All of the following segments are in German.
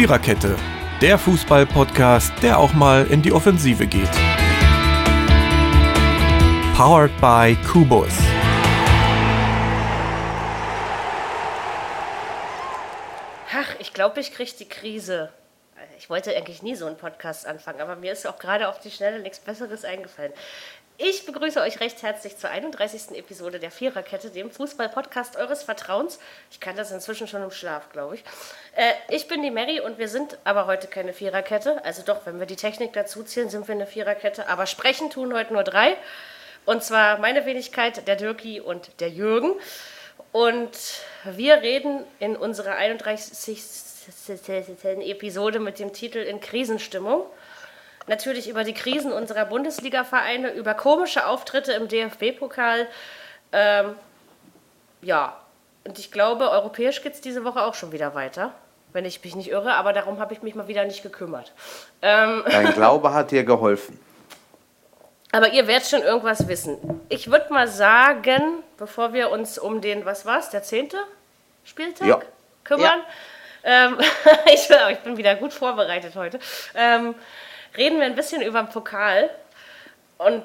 Viererkette, der Fußball-Podcast, der auch mal in die Offensive geht. Powered by Kubus. Ach, ich glaube, ich kriege die Krise. Ich wollte eigentlich nie so einen Podcast anfangen, aber mir ist auch gerade auf die Schnelle nichts Besseres eingefallen. Ich begrüße euch recht herzlich zur 31. Episode der Viererkette, dem Fußball-Podcast eures Vertrauens. Ich kann das inzwischen schon im Schlaf, glaube ich. Äh, ich bin die Mary und wir sind aber heute keine Viererkette. Also doch, wenn wir die Technik dazu zählen, sind wir eine Viererkette. Aber sprechen tun heute nur drei. Und zwar meine Wenigkeit, der Dirki und der Jürgen. Und wir reden in unserer 31. Episode mit dem Titel In Krisenstimmung natürlich über die Krisen unserer Bundesliga-Vereine, über komische Auftritte im DFB-Pokal. Ähm, ja, und ich glaube, europäisch geht es diese Woche auch schon wieder weiter, wenn ich mich nicht irre, aber darum habe ich mich mal wieder nicht gekümmert. Ähm, Dein Glaube hat dir geholfen. Aber ihr werdet schon irgendwas wissen. Ich würde mal sagen, bevor wir uns um den, was war's, der zehnte Spieltag ja. kümmern. Ja. Ähm, ich, ich, bin wieder gut vorbereitet heute. Ähm, reden wir ein bisschen über den Pokal. Und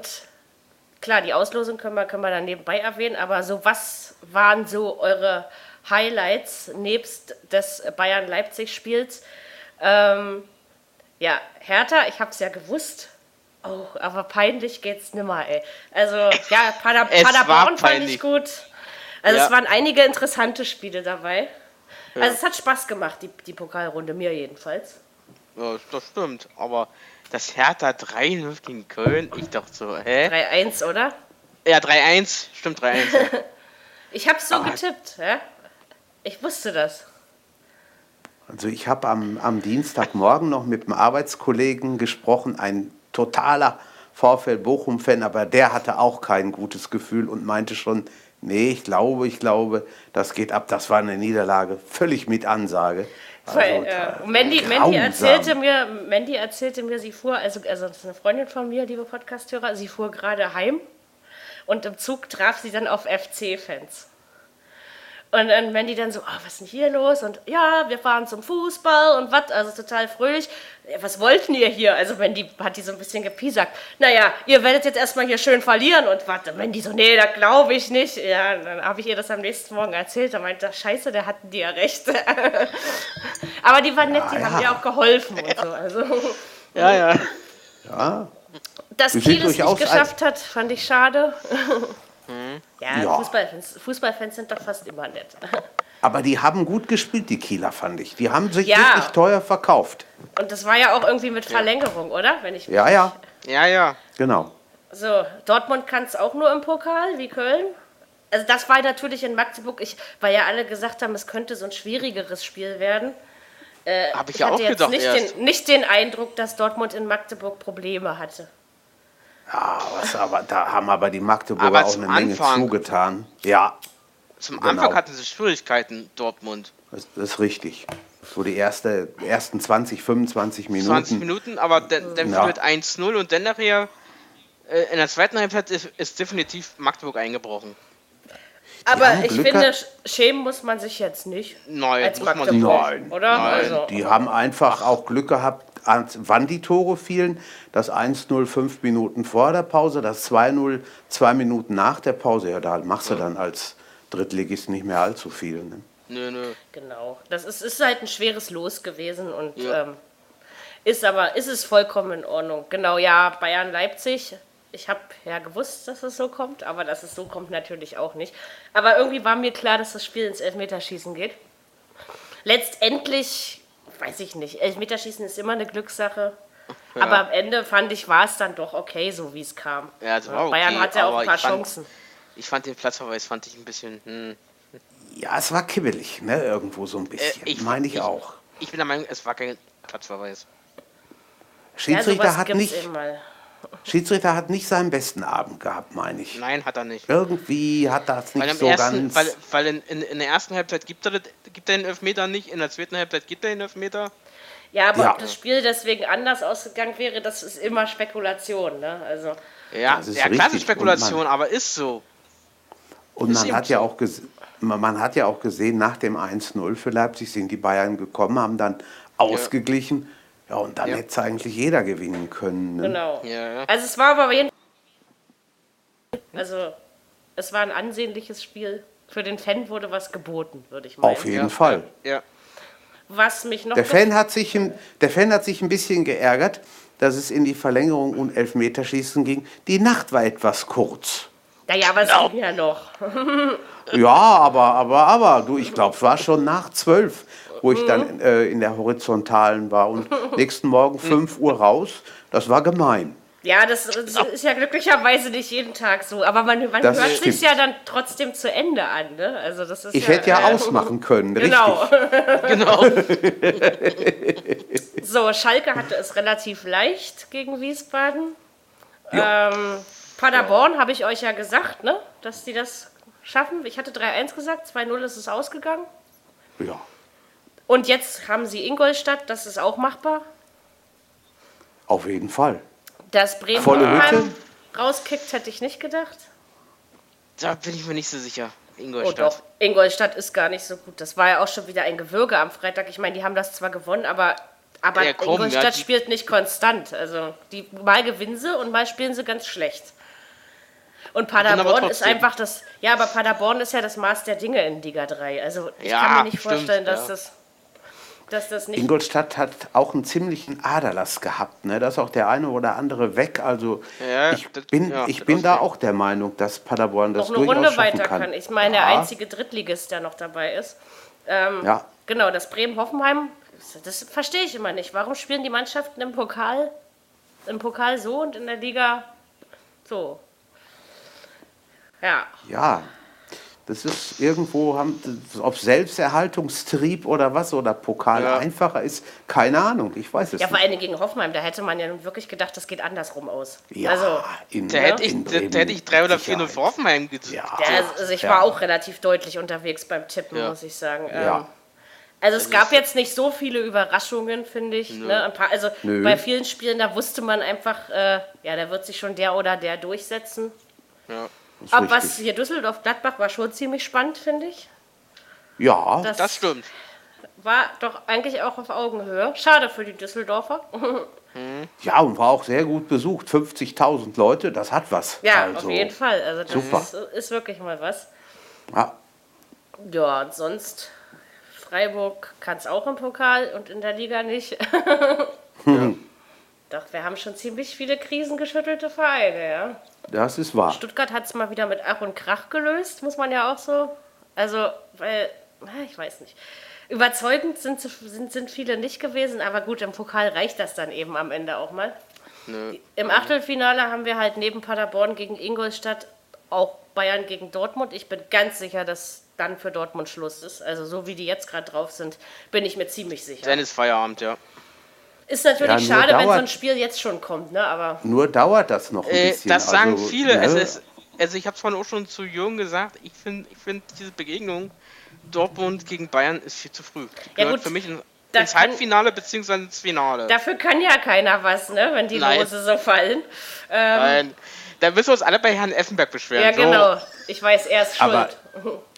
klar, die Auslosung können wir, können wir dann nebenbei erwähnen, aber so was waren so eure Highlights nebst des Bayern-Leipzig-Spiels? Ähm, ja, Hertha, ich habe es ja gewusst. Oh, aber peinlich geht's nimmer, ey. Also, ja, Pader Paderborn fand ich gut. Also, ja. es waren einige interessante Spiele dabei. Ja. Also, es hat Spaß gemacht, die, die Pokalrunde, mir jedenfalls. Ja, das stimmt. Aber das Hertha 3-0 gegen Köln. Ich doch so, hä? 3-1, oder? Ja, 3-1. Stimmt, 3-1. Ja. ich hab's so ah. getippt, hä? Ich wusste das. Also ich habe am, am Dienstagmorgen noch mit einem Arbeitskollegen gesprochen, ein totaler Vorfeld Bochum-Fan, aber der hatte auch kein gutes Gefühl und meinte schon, nee, ich glaube, ich glaube, das geht ab. Das war eine Niederlage, völlig mit Ansage. Also, äh, Mandy, Mandy, erzählte mir, Mandy erzählte mir, sie fuhr, also, also das ist eine Freundin von mir, liebe Podcasthörer, sie fuhr gerade heim und im Zug traf sie dann auf FC-Fans. Und dann Mandy dann so, oh, was ist denn hier los? Und ja, wir fahren zum Fußball und was, also total fröhlich. Ja, was wollten ihr hier? Also Mandy hat die so ein bisschen gepiesackt. Naja, ihr werdet jetzt erstmal hier schön verlieren und warte. Mandy so, nee, da glaube ich nicht. Ja, dann habe ich ihr das am nächsten Morgen erzählt. Da meinte scheiße, da hatten die ja recht. Aber die waren nett, die ja, haben ja. dir auch geholfen und so. Also, ja, ja. Ja. Dass Kiel es nicht geschafft hat, fand ich schade. Ja, ja. Fußballfans, Fußballfans sind doch fast immer nett. Aber die haben gut gespielt, die Kieler, fand ich. Die haben sich ja. wirklich teuer verkauft. Und das war ja auch irgendwie mit Verlängerung, oder? Wenn ich ja, ja. Ja, ja. Genau. So, Dortmund kann es auch nur im Pokal, wie Köln. Also das war natürlich in Magdeburg, ich, weil ja alle gesagt haben, es könnte so ein schwierigeres Spiel werden. Äh, Habe ich, ich ja auch gedacht nicht Den, nicht den Eindruck, dass Dortmund in Magdeburg Probleme hatte. Ja, was aber, da haben aber die Magdeburger aber auch eine Menge zugetan. Ja. Zum genau. Anfang hatten sie Schwierigkeiten, Dortmund. Das, das, ist richtig. So die erste, ersten 20, 25 Minuten. 20 Minuten, aber dann, dann ja. 1-0 und dann nachher äh, in der zweiten Halbzeit ist, ist definitiv Magdeburg eingebrochen. Aber ich Glück finde, schämen muss man sich jetzt nicht. Nein, als muss man sich Nein, oder? Nein. Also, die haben einfach auch Glück gehabt, wann die Tore fielen. Das 1-0 fünf Minuten vor der Pause, das 2-0 zwei Minuten nach der Pause. Ja, da machst du dann als Drittligist nicht mehr allzu viel. Ne? Nö, nö. Genau. Das ist, ist halt ein schweres Los gewesen und ja. ähm, ist aber ist es vollkommen in Ordnung. Genau, ja, Bayern-Leipzig. Ich habe ja gewusst, dass es so kommt, aber dass es so kommt natürlich auch nicht. Aber irgendwie war mir klar, dass das Spiel ins Elfmeterschießen geht. Letztendlich weiß ich nicht. Elfmeterschießen ist immer eine Glückssache. Ja. Aber am Ende fand ich, war es dann doch okay, so wie es kam. Ja, war okay, Bayern hatte auch ein paar Chancen. Fand, ich fand den Platzverweis fand ich ein bisschen. Hm. Ja, es war kibbelig, ne? Irgendwo so ein bisschen. Äh, ich, Meine ich, ich, auch. Ich bin der Meinung, es war kein Platzverweis. Schiedsrichter ja, hat nicht. Schiedsrichter hat nicht seinen besten Abend gehabt, meine ich. Nein, hat er nicht. Irgendwie hat das nicht so ersten, ganz. Weil, weil in, in, in, der ersten Halbzeit gibt er, gibt er den Elfmeter nicht, in der zweiten Halbzeit gibt er den Elfmeter. Ja, aber ja. ob das Spiel deswegen anders ausgegangen wäre, das ist immer Spekulation. Ne? Also, ja, das ist ja klar, Spekulation, man, aber ist so. Und ist man hat, ja auch man hat ja auch gesehen, nach dem 1-0 für Leipzig sind die Bayern gekommen, haben dann ausgeglichen. Ja, und dann ja. hätte es eigentlich jeder gewinnen können. Ne? Genau. Ja, also es war aber jeden also es war ein ansehnliches Spiel. Für den Fan wurde was geboten, würde ich meinen. Auf jeden Fall. Ja. Was mich noch der Fan, hat sich ein, der Fan hat sich ein bisschen geärgert, dass es in die Verlängerung und Elfmeterschießen ging. Die Nacht war etwas kurz. Naja, aber es genau. ging ja noch. ja, aber, aber, aber, du, ich glaube, es war schon nach zwölf, wo ich dann äh, in der Horizontalen war und nächsten Morgen 5 Uhr raus. Das war gemein. Ja, das ist ja glücklicherweise nicht jeden Tag so. Aber man, man hört sich ja dann trotzdem zu Ende an. Ne? Also das ist ich ja, hätte ja äh, ausmachen können, genau. genau. so, Schalke hatte es relativ leicht gegen Wiesbaden. Ja. Ähm, Paderborn habe ich euch ja gesagt, ne? dass die das schaffen. Ich hatte 3-1 gesagt, 2-0 ist es ausgegangen. Ja. Und jetzt haben sie Ingolstadt, das ist auch machbar. Auf jeden Fall. Dass Bremen rauskickt, hätte ich nicht gedacht. Da bin ich mir nicht so sicher. Ingolstadt. Oh doch, Ingolstadt ist gar nicht so gut. Das war ja auch schon wieder ein Gewürge am Freitag. Ich meine, die haben das zwar gewonnen, aber, aber ja, komm, Ingolstadt ja, spielt nicht konstant. Also die, mal gewinnen sie und mal spielen sie ganz schlecht. Und Paderborn ist einfach das. Ja, aber Paderborn ist ja das Maß der Dinge in Liga 3. Also ich ja, kann mir nicht stimmt, vorstellen, dass das. Ingolstadt hat auch einen ziemlichen Aderlass gehabt. Ne? Da ist auch der eine oder andere weg. Also ja, ich das, bin, ja, ich bin da auch der Meinung, dass Paderborn das noch eine durchaus Runde weiter kann. kann. Ich meine, ja. der einzige Drittligist, der noch dabei ist. Ähm, ja. Genau, das Bremen-Hoffenheim, das verstehe ich immer nicht. Warum spielen die Mannschaften im Pokal, im Pokal so und in der Liga so? Ja. Ja, das ist irgendwo, ob Selbsterhaltungstrieb oder was oder Pokal ja. einfacher ist, keine Ahnung, ich weiß es ja, nicht. Ja, vor allem gegen Hoffenheim, da hätte man ja nun wirklich gedacht, das geht andersrum aus. Ja, also, in, da, hätte ich, da, hätte ich drei oder vier nur für Hoffenheim getippt. Ja, also ich war auch relativ deutlich unterwegs beim Tippen, muss ich sagen. Ja. Ähm, also es gab jetzt nicht so viele Überraschungen, finde ich. Ne? Paar, also Nö. bei vielen Spielen, da wusste man einfach, äh, ja, da wird sich schon der oder der durchsetzen. Ja. Aber was hier Düsseldorf-Gladbach war schon ziemlich spannend, finde ich. Ja, das, das, stimmt. War doch eigentlich auch auf Augenhöhe. Schade für die Düsseldorfer. Ja, und war auch sehr gut besucht. 50.000 Leute, das hat was. Ja, also, auf jeden Fall. Also das super. Ist, ist wirklich mal was. Ja. Ja, und sonst Freiburg kann es auch im Pokal und in der Liga nicht. ja. Doch, wir haben schon ziemlich viele krisengeschüttelte Vereine, ja. Das ist wahr. Stuttgart hat es mal wieder mit Ach und Krach gelöst, muss man ja auch so. Also, weil, ich weiß nicht. Überzeugend sind, sind, sind viele nicht gewesen, aber gut, im Pokal reicht das dann eben am Ende auch mal. Nö. Im Achtelfinale haben wir halt neben Paderborn gegen Ingolstadt auch Bayern gegen Dortmund. Ich bin ganz sicher, dass dann für Dortmund Schluss ist. Also so wie die jetzt gerade drauf sind, bin ich mir ziemlich sicher. Dann ist Feierabend, ja. Ist natürlich ja, schade, dauert, wenn so ein Spiel jetzt schon kommt, ne? Aber nur dauert das noch ein äh, bisschen. Das sagen also, viele. Ne? Ist, also ich habe es vorhin auch schon zu Jürgen gesagt. Ich finde, ich find diese Begegnung Dortmund gegen Bayern ist viel zu früh. Ja, gut, für mich in, ins Halbfinale bzw. ins Finale. Dafür kann ja keiner was, ne? Wenn die Nein. Lose so fallen. Ähm, Nein. Da müssen wir uns alle bei Herrn Effenberg beschweren. Ja, genau. So. Ich weiß, er ist schuld. Aber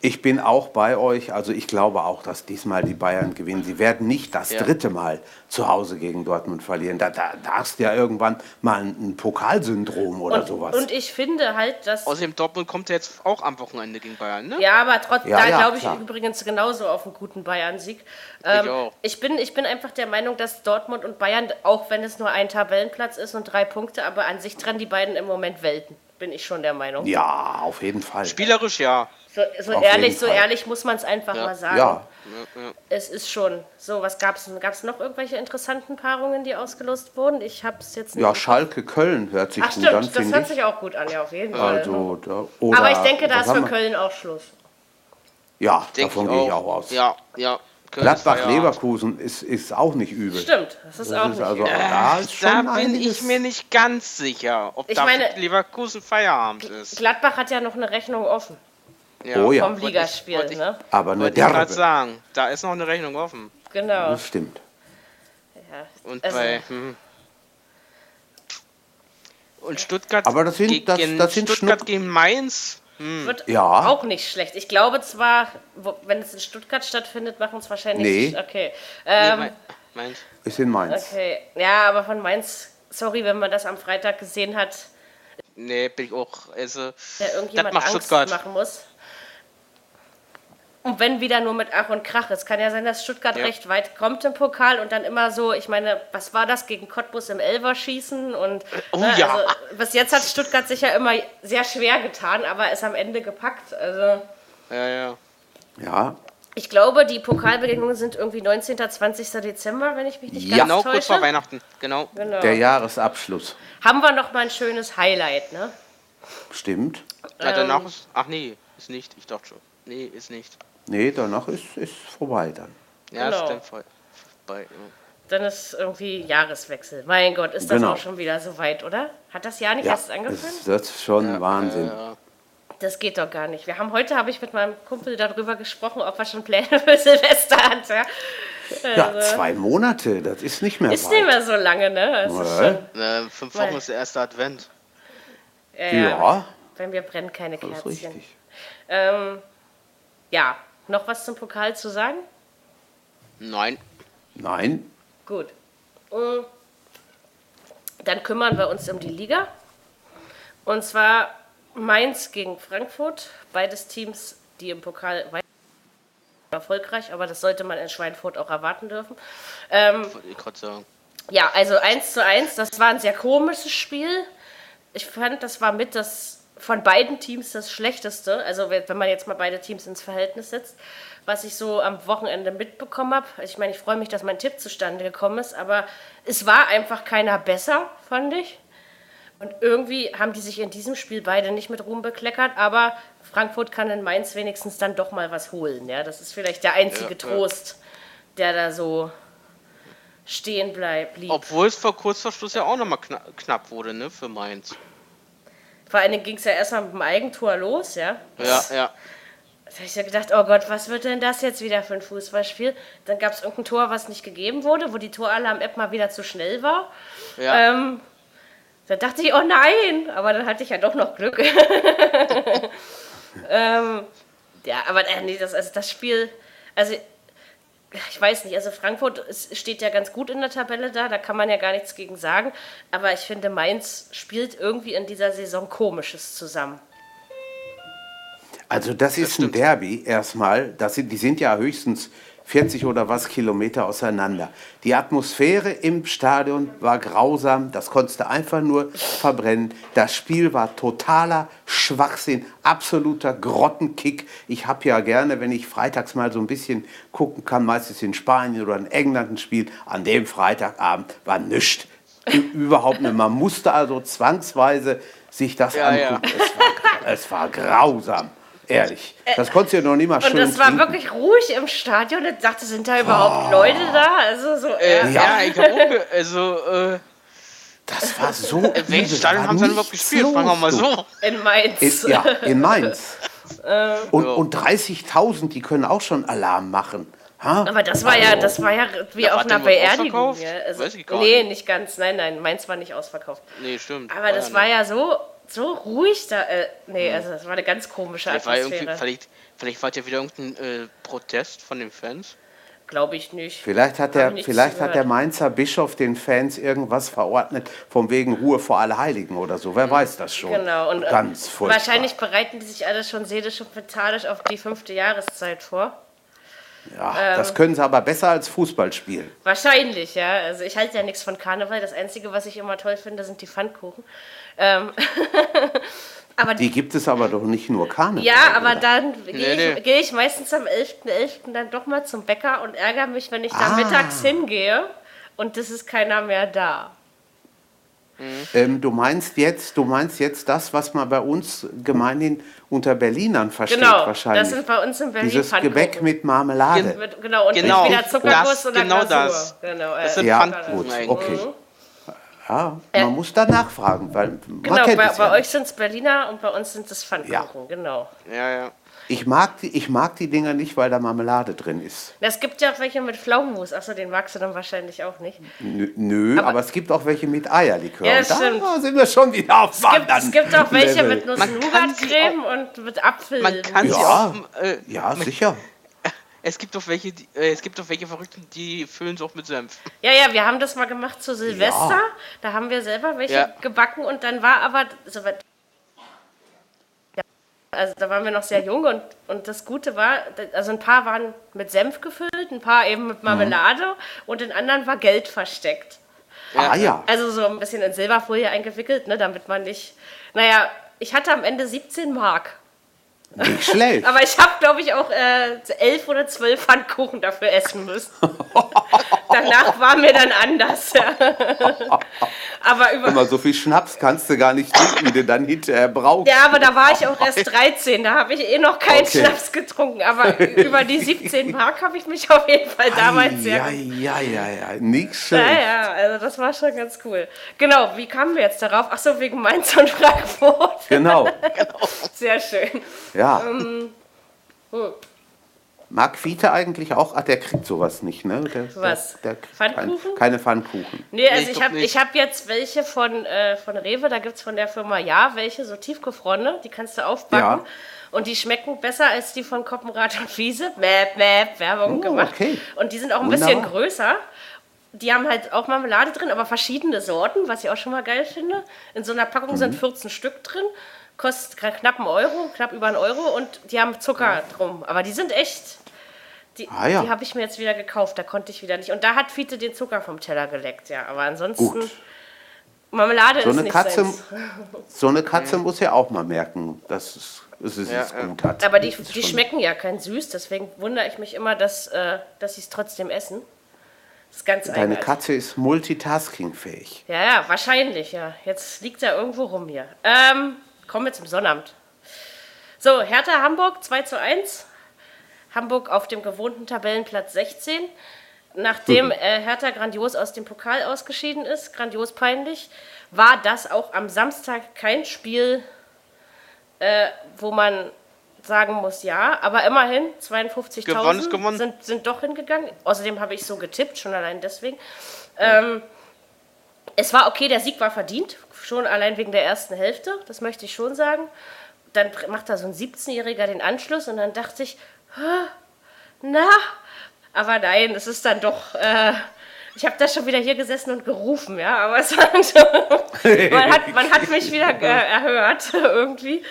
ich bin auch bei euch. Also ich glaube auch, dass diesmal die Bayern gewinnen. Sie werden nicht das ja. dritte Mal zu Hause gegen Dortmund verlieren. Da, da, da hast du ja irgendwann mal ein, Pokalsyndrom oder und, sowas. Und ich finde halt, dass... Außerdem Dortmund kommt ja jetzt auch am Wochenende gegen Bayern, ne? Ja, aber trotzdem, ja, da ja, glaube ich klar. übrigens genauso auf einen guten Bayern-Sieg. Ähm, ich, auch. ich, bin, ich bin einfach der Meinung, dass Dortmund und Bayern, auch wenn es nur ein Tabellenplatz ist und drei Punkte, aber an sich trennen die beiden im Moment Welten bin ich schon der Meinung. Ja, auf jeden Fall. Spielerisch ja. So, so ehrlich, so ehrlich muss man es einfach ja. mal sagen. Ja. Es ist schon so. Was gab es? Gab es noch irgendwelche interessanten Paarungen, die ausgelost wurden? Ich habe es jetzt nicht. Ja, Schalke Köln hört sich Ach, gut stimmt, an. Das hört sich auch gut an, ja auf jeden Fall. Also, da, Aber ich denke, da ist für Köln auch Schluss. Ja, Denk davon gehe ich auch aus. Ja, ja. Gladbach-Leverkusen ist, ist auch nicht übel. Stimmt, das ist das auch ist nicht also, übel. Da, ist schon da bin ich mir nicht ganz sicher, ob da Leverkusen Feierabend ist. Gladbach hat ja noch eine Rechnung offen. Ja. Oh ja. Vom Ligaspiel, ich, ne? Aber eine wollte ich sagen, da ist noch eine Rechnung offen. Genau. Das stimmt. Ja, und also, bei... Hm. Und Stuttgart, aber das sind, das, das sind Stuttgart gegen Mainz hm. Wird ja. auch nicht schlecht. Ich glaube zwar, wo, wenn es in Stuttgart stattfindet, machen es wahrscheinlich. Nee. Okay. Ähm, nee, Mainz. Ist in Mainz. Okay. Ja, aber von Mainz, sorry, wenn man das am Freitag gesehen hat. Nee, bin ich auch. Also, der irgendjemand Angst Stuttgart. machen muss. Und wenn wieder nur mit Ach und Krach. Es kann ja sein, dass Stuttgart ja. recht weit kommt im Pokal und dann immer so, ich meine, was war das gegen Cottbus im Elverschießen? Und oh, ne, ja. also, bis jetzt hat Stuttgart sich ja immer sehr schwer getan, aber ist am Ende gepackt. Also. Ja, ja. Ja. Ich glaube, die Pokalbegegnungen sind irgendwie 19. 20. Dezember, wenn ich mich nicht ja. ganz genau, täusche. Genau, kurz vor Weihnachten. Genau. genau. Der Jahresabschluss. Haben wir noch mal ein schönes Highlight, ne? Stimmt. Ja, danach ähm, ist. Ach nee, ist nicht. Ich dachte schon. Nee, ist nicht. Nee, danach ist, ist vorbei dann. Ja, genau. ist dann vorbei. Ja. Dann ist irgendwie Jahreswechsel. Mein Gott, ist das genau. auch schon wieder so weit, oder? Hat das Jahr nicht ja, erst angefangen? Das ist schon ja, Wahnsinn. Das geht doch gar nicht. Wir haben heute habe ich mit meinem Kumpel darüber gesprochen, ob er schon Pläne für Silvester hat. Ja, also, ja zwei Monate, das ist nicht mehr Ist weit. nicht mehr so lange, ne? Schon, äh, fünf Wochen ist der erste Advent. Ja, ja. Bei mir brennen keine Kerzchen. Das ist richtig. Ähm, ja, noch was zum Pokal zu sagen? Nein. Nein. Gut. Mm. Dann kümmern wir uns um die Liga. Und zwar Mainz gegen Frankfurt. Beides Teams, die im Pokal erfolgreich, aber das sollte man in Schweinfurt auch erwarten dürfen. Ähm, ich gerade sagen. Ja, also 1 zu 1, das war ein sehr komisches Spiel. Ich fand, das war mit das von beiden Teams das Schlechteste, also wenn man jetzt mal beide Teams ins Verhältnis setzt, was ich so am Wochenende mitbekommen habe. Ich meine, ich freue mich, dass mein Tipp zustande gekommen ist, aber es war einfach keiner besser, fand ich. Und irgendwie haben die sich in diesem Spiel beide nicht mit Ruhm bekleckert, aber Frankfurt kann in Mainz wenigstens dann doch mal was holen. Ja? Das ist vielleicht der einzige ja, Trost, der da so stehen bleibt. Obwohl es vor kurz vor Schluss ja auch nochmal kna knapp wurde, ne, für Mainz. Vor allen Dingen ging es ja erstmal mit dem Eigentor los, ja. Ja, ja. Da habe ich ja gedacht, oh Gott, was wird denn das jetzt wieder für ein Fußballspiel? Dann gab es irgendein Tor, was nicht gegeben wurde, wo die Toralarm-App mal wieder zu schnell war. Ja. Ähm, da dachte ich, oh nein, aber dann hatte ich ja doch noch Glück. ähm, ja, aber äh, nee, das, also das Spiel, also ich weiß nicht, also Frankfurt steht ja ganz gut in der Tabelle da, da kann man ja gar nichts gegen sagen. Aber ich finde, Mainz spielt irgendwie in dieser Saison Komisches zusammen. Also das, das ist stimmt. ein Derby erstmal. Das sind, die sind ja höchstens 40 oder was Kilometer auseinander. Die Atmosphäre im Stadion war grausam, das konntest du einfach nur verbrennen. Das Spiel war totaler Schwachsinn, absoluter Grottenkick. Ich habe ja gerne, wenn ich freitags mal so ein bisschen gucken kann, meistens in Spanien oder in England ein Spiel, an dem Freitagabend war nichts. Überhaupt nicht. Man musste also zwangsweise sich das ja, angucken. Ja. Es, war, es war grausam. Ehrlich. Äh, das konntest du ja noch nie mal schön Und das war trinken. wirklich ruhig im Stadion. Ich dachte, sind da überhaupt oh. Leute da? Also so. Äh, ja. ja, ich auch. Also. Äh, das war so. In welchem Stadion haben sie denn überhaupt gespielt? Fragen wir mal so. In Mainz. In, ja, in Mainz. Äh. und und 30.000, die können auch schon Alarm machen. Ha? Aber das war ja, das war ja wie ja, auf einer Beerdigung. Ja, also, nee, nicht ganz. Nein, nein, Mainz war nicht ausverkauft. Nee, stimmt. Aber war das ja war ja so so ruhig da. Äh, nee, also das war eine ganz komische vielleicht Atmosphäre. War vielleicht, vielleicht war ja wieder irgendein äh, Protest von den Fans. Glaube ich nicht. Vielleicht hat der, vielleicht hat der Mainzer Bischof den Fans irgendwas verordnet, von wegen Ruhe vor alle Heiligen oder so. Wer mhm. weiß das schon. Genau. Und ganz furchtbar. Wahrscheinlich bereiten die sich alle schon seelisch und mentalisch auf die fünfte Jahreszeit vor. Ja, ähm, das können sie aber besser als Fußball spielen. Wahrscheinlich, ja. Also ich halte ja nichts von Karneval. Das Einzige, was ich immer toll finde, sind die Pfannkuchen. Ähm, aber die gibt es aber doch nicht nur Karneval. Ja, aber oder? dann gehe nee, ich, geh ich, meistens am 11.11. .11. dann doch mal zum Bäcker und ärgere mich, wenn ich da ah. mittags hingehe und es ist keiner mehr da. Mhm. Ähm, du meinst jetzt, du meinst jetzt das, was man bei uns gemeinhin unter Berlinern versteht genau, wahrscheinlich. Das sind bei uns in Berlin Dieses Gebäck mit Marmelade. Gen genau, und genau, entweder Zuckerguss oder genau Glasur. Das. Genau, äh, das sind ja, gut, okay. Mhm. Ja, man äh, muss da nachfragen, weil genau, bei, bei ja euch sind es Berliner und bei uns sind es Pfannkuchen, ja. genau. Ja, ja. Ich mag, die, ich mag die Dinger nicht, weil da Marmelade drin ist. Es gibt ja auch welche mit Pflaumenmus. Achso, den magst du dann wahrscheinlich auch nicht. Nö, nö aber, aber, es gibt auch welche mit Eierlikör. Ja, das stimmt. Da sind wir schon wieder auf es gibt, es gibt auch welche mit Nuss-Nougat-Creme und mit Apfel. Man kann ja, sie auch... Äh, ja, sicher. es gibt doch welche, die, äh, es gibt doch welche Verrückten, die füllen es auch mit Senf. Ja, ja, wir haben das mal gemacht zu Silvester. Ja. Da haben wir selber welche ja. gebacken und dann war aber so also da waren wir noch sehr jung und, und das Gute war, also ein paar waren mit Senf gefüllt, ein paar eben mit Marmelade mhm. und in anderen war Geld versteckt. Ah ja. Also so ein bisschen in Silberfolie eingewickelt, ne, damit man nicht. Naja, ich hatte am Ende 17 Mark. Nicht schlecht. Aber ich habe, glaube ich, auch äh, elf oder zwölf Pfannkuchen dafür essen müssen. Danach war mir dann anders. aber über Immer so viel Schnaps kannst du gar nicht trinken, wie du dann hinterher brauchst. Ja, aber da war ich auch erst 13. Da habe ich eh noch keinen okay. Schnaps getrunken. Aber über die 17 Mark habe ich mich auf jeden Fall damals sehr. Ja, ja, ja, ja. Nichts schlecht. Ja, ja, also das war schon ganz cool. Genau, wie kamen wir jetzt darauf? Ach so, wegen Mainz und Frankfurt. Genau. genau. Sehr schön. Ja. Ähm, hm. Mag Fiete eigentlich auch? Ach, der kriegt sowas nicht, ne? Der, Was? Der, der Pfannkuchen? Kein, keine Pfannkuchen. Nee, also nee, ich, ich habe hab jetzt welche von, äh, von Rewe, da gibt es von der Firma Ja welche, so tiefgefrorene, die kannst du aufbacken. Ja. Und die schmecken besser als die von Koppenrad und Wiese. Mäp, mäp, Werbung oh, gemacht. Okay. Und die sind auch ein Wunderbar. bisschen größer. Die haben halt auch Marmelade drin, aber verschiedene Sorten, was ich auch schon mal geil finde. In so einer Packung mhm. sind 14 Stück drin kostet knapp einen Euro, knapp über einen Euro und die haben Zucker drum. Aber die sind echt. Die, ah, ja. die habe ich mir jetzt wieder gekauft, da konnte ich wieder nicht. Und da hat Fiete den Zucker vom Teller geleckt, ja. Aber ansonsten. Gut. Marmelade so ist eine nicht Katze, So eine Katze muss ja auch mal merken, dass es, dass es ja, es gut hat. Aber die, die schmecken ja kein süß, deswegen wundere ich mich immer, dass, äh, dass sie es trotzdem essen. Das ist ganz Deine eigenartig. Katze ist multitaskingfähig. Ja, ja, wahrscheinlich, ja. Jetzt liegt er irgendwo rum hier. Ähm, Kommen wir zum Sonnabend. So, Hertha Hamburg 2 zu 1. Hamburg auf dem gewohnten Tabellenplatz 16. Nachdem äh, Hertha grandios aus dem Pokal ausgeschieden ist, grandios peinlich, war das auch am Samstag kein Spiel, äh, wo man sagen muss, ja, aber immerhin 52.000 sind, sind doch hingegangen. Außerdem habe ich so getippt, schon allein deswegen. Ähm, es war okay, der Sieg war verdient, schon allein wegen der ersten Hälfte, das möchte ich schon sagen. Dann macht da so ein 17-Jähriger den Anschluss und dann dachte ich, na, aber nein, es ist dann doch. Äh, ich habe da schon wieder hier gesessen und gerufen, ja, aber es war schon, man, hat, man hat mich wieder erhört irgendwie.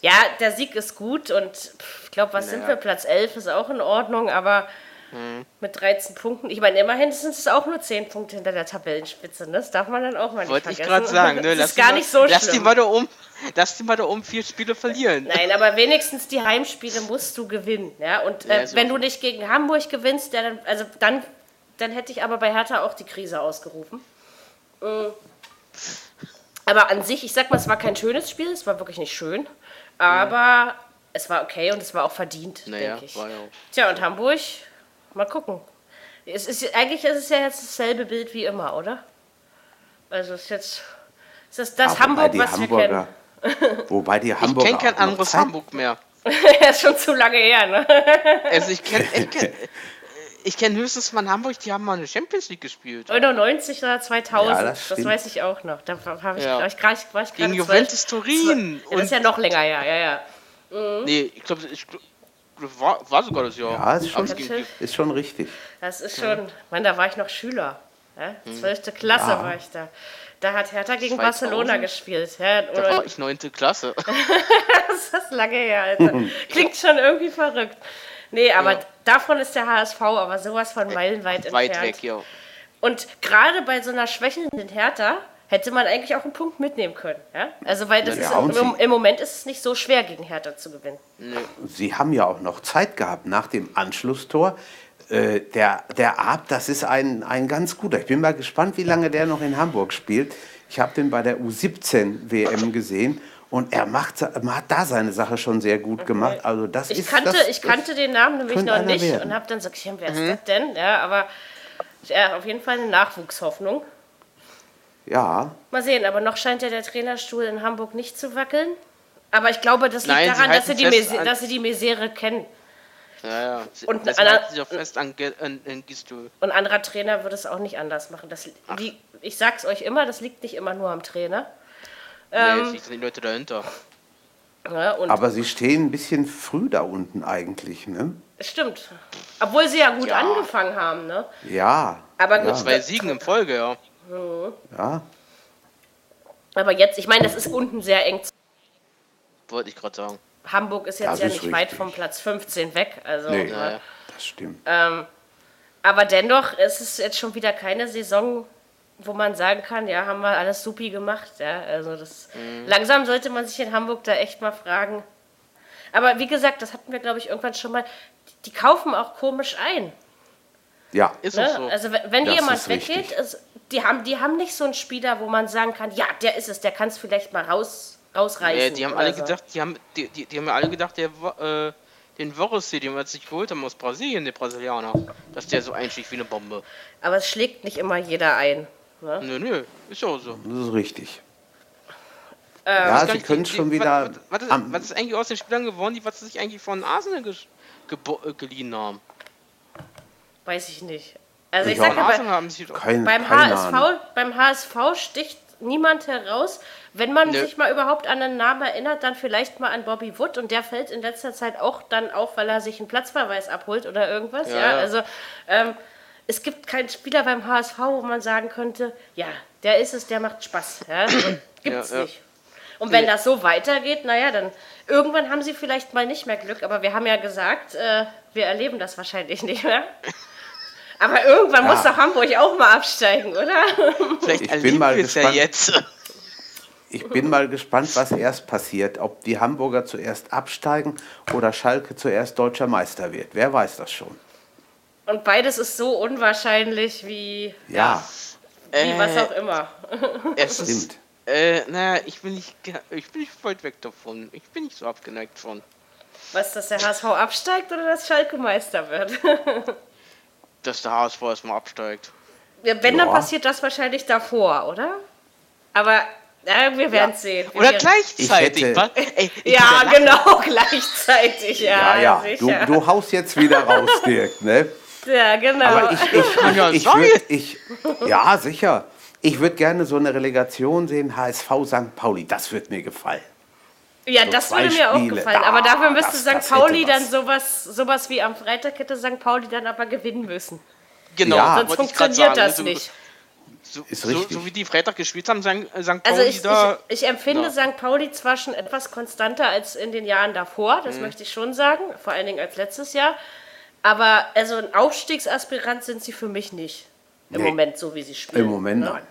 Ja, der Sieg ist gut und ich glaube, was naja. sind wir? Platz 11 ist auch in Ordnung, aber Mhm. Mit 13 Punkten. Ich meine, immerhin sind es auch nur 10 Punkte hinter der Tabellenspitze. Ne? Das darf man dann auch mal nicht Wollte vergessen. Wollte ich gerade sagen. Ne? Das ist gar mal, nicht so lass schlimm. Die mal da um, lass die mal da um vier Spiele verlieren. Nein, aber wenigstens die Heimspiele musst du gewinnen. Ja? Und äh, ja, so wenn du nicht gegen Hamburg gewinnst, ja, dann, also dann, dann hätte ich aber bei Hertha auch die Krise ausgerufen. Mhm. Aber an sich, ich sag mal, es war kein schönes Spiel, es war wirklich nicht schön. Aber ja. es war okay und es war auch verdient, naja, denke ich. War ja auch. Tja, und Hamburg Mal gucken. Es ist, eigentlich ist es ja jetzt dasselbe Bild wie immer, oder? Also ist jetzt ist das, das Hamburg, was Hamburger, wir kennen. Wobei die Hamburger. Ich kenne kein anderes Hamburg mehr. ja, ist schon zu lange her, ne? also ich kenne ich kenn, ich kenn höchstens mal in Hamburg, die haben mal eine Champions League gespielt. 99 oder 2000, ja, das, das, weiß ich auch noch. Da war ich, ja. ich, war ich Gegen Juventus Turin. Ja, das ist ja noch länger her, ja, ja. Mhm. Nee, ich glaube, ich, war, war sogar das Jahr. Ja, ist schon, ist schon richtig. Das ist schon, ja. Mann, da war ich noch Schüler. Ja? 12. Hm. Klasse ja. war ich da. Da hat Hertha gegen 2000? Barcelona gespielt. Ja, da war ich 9. Klasse. das ist lange her, Alter. Klingt schon irgendwie verrückt. Nee, aber ja. davon ist der HSV aber sowas von meilenweit Weit entfernt. Weit weg, ja. Und gerade bei so einer schwächelnden Hertha hätte man eigentlich auch einen Punkt mitnehmen können. Ja? Also weil das ja, ist, im, im, Moment ist es nicht so schwer, gegen Hertha zu gewinnen. Sie haben ja auch noch Zeit gehabt nach dem Anschlusstor. Äh, der, der Ab, das ist ein, ein ganz guter. Ich bin mal gespannt, wie lange der noch in Hamburg spielt. Ich habe den bei der U17 WM gesehen und er macht, hat da seine Sache schon sehr gut okay. gemacht. Also das ich ist, kannte, das, ich kannte den Namen nämlich noch nicht werden. und habe dann gesagt, wer ist mhm. das denn? Ja, aber ja, auf jeden Fall eine Nachwuchshoffnung. Ja. Mal sehen, aber noch scheint ja der Trainerstuhl in Hamburg nicht zu wackeln. Aber ich glaube, das liegt Nein, daran, dass sie, die dass sie die Misere kennen. Ja, ja. Und das einer, sich auch fest an, an, an Und ein anderer Trainer würde es auch nicht anders machen. Das, wie, ich sag's euch immer, das liegt nicht immer nur am Trainer. Ähm, nee, es die Leute dahinter. Ja, aber sie stehen ein bisschen früh da unten eigentlich, ne? Stimmt. Obwohl sie ja gut ja. angefangen haben, ne? Ja. Aber gut. Ja. Zwei Siegen in Folge, ja. Mhm. Ja. Aber jetzt, ich meine, das ist unten sehr eng. Wollte ich gerade sagen. Hamburg ist jetzt das ja ist nicht richtig. weit vom Platz 15 weg. Also, nee, ja, das stimmt. Ähm, aber dennoch ist es jetzt schon wieder keine Saison, wo man sagen kann, ja, haben wir alles supi gemacht. Ja, also das mhm. langsam sollte man sich in Hamburg da echt mal fragen. Aber wie gesagt, das hatten wir, glaube ich, irgendwann schon mal. Die, die kaufen auch komisch ein. Ja, ist ne? so. Also wenn das jemand weggeht, ist, die, haben, die haben nicht so einen Spieler, wo man sagen kann, ja, der ist es, der kann es vielleicht mal raus, rausreißen. Ja, die haben alle so. gedacht, die haben, die, die, die haben alle gedacht, der äh, den Vorossi, den wir sich geholt haben aus Brasilien, der Brasilianer, dass der so einschlägt wie eine Bombe. Aber es schlägt nicht immer jeder ein. Ne? Nö, nö, ist ja auch so. Das ist richtig. Ähm, ja, sie können schon die, wieder. Was, was, was, ist eigentlich aus den Spielern geworden, die was sie sich eigentlich von Arsenal ge, ge, äh, geliehen haben? Weiß ich nicht. Also ich, ich sag aber, kein, beim, HSV, beim HSV sticht niemand heraus. Wenn man Nö. sich mal überhaupt an einen Namen erinnert, dann vielleicht mal an Bobby Wood und der fällt in letzter Zeit auch dann auf, weil er sich einen Platzverweis abholt oder irgendwas. Ja, ja. also ähm, es gibt keinen Spieler beim HSV, wo man sagen könnte, ja, der ist es, der macht Spaß. Ja? Gibt es ja, nicht. Und wenn das so weitergeht, naja, dann irgendwann haben sie vielleicht mal nicht mehr Glück, aber wir haben ja gesagt, äh, wir erleben das wahrscheinlich nicht mehr. Aber irgendwann ja. muss doch Hamburg auch mal absteigen, oder? Vielleicht ich bin mal gespannt. Ja jetzt. Ich bin mal gespannt, was erst passiert. Ob die Hamburger zuerst absteigen oder Schalke zuerst deutscher Meister wird. Wer weiß das schon. Und beides ist so unwahrscheinlich wie. Ja. Wie äh, was auch immer. Es Stimmt. Ist, äh, naja, ich bin, nicht, ich bin nicht weit weg davon. Ich bin nicht so abgeneigt von. Was, dass der HSV absteigt oder dass Schalke Meister wird? dass der HSV erstmal absteigt. Ja, wenn, ja. dann passiert das wahrscheinlich davor, oder? Aber ja, wir werden es ja. sehen. Wir oder gleichzeitig. Hätte, Ey, ja, genau, gleichzeitig. Ja, ja, ja. Du, du haust jetzt wieder raus, Dirk, ne? Ja, genau. Aber ich, ich, ich, ich, würd, ich ja, sicher. Ich würde gerne so eine Relegation sehen, HSV St. Pauli. Das würde mir gefallen. Ja, so das würde mir Spiele. auch gefallen. Da, aber dafür müsste St. Pauli dann sowas, sowas wie am Freitag hätte St. Pauli dann aber gewinnen müssen. Genau, ja. sonst funktioniert das nicht. So, so, so, wie die Freitag gespielt haben, St. Also Pauli also ich, da. Ich, ich empfinde ja. St. Pauli zwar schon etwas konstanter als in den Jahren davor, das mhm. möchte ich schon sagen, vor allen Dingen als letztes Jahr. Aber also ein Aufstiegsaspirant sind sie für mich nicht. Im nee. Moment, so wie sie spielen. Im Moment ne? nein.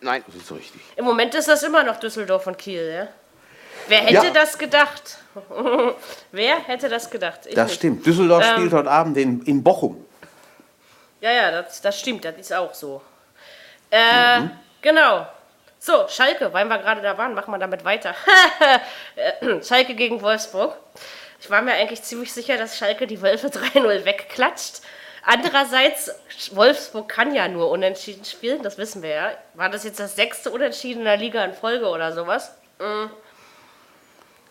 Nein. Das ist richtig. Im Moment ist das immer noch Düsseldorf und Kiel, ja? Wer hätte ja. das gedacht? Wer hätte das gedacht? Ich das nicht. stimmt. Düsseldorf ähm, spielt heute Abend in, in Bochum. Ja, ja, das, das stimmt. Das ist auch so. Äh, mhm. Genau. So, Schalke, weil wir gerade da waren, machen wir damit weiter. Schalke gegen Wolfsburg. Ich war mir eigentlich ziemlich sicher, dass Schalke die Wölfe 3-0 wegklatscht. Andererseits, Wolfsburg kann ja nur unentschieden spielen, das wissen wir ja. War das jetzt das sechste Unentschieden in der Liga in Folge oder sowas? Mhm.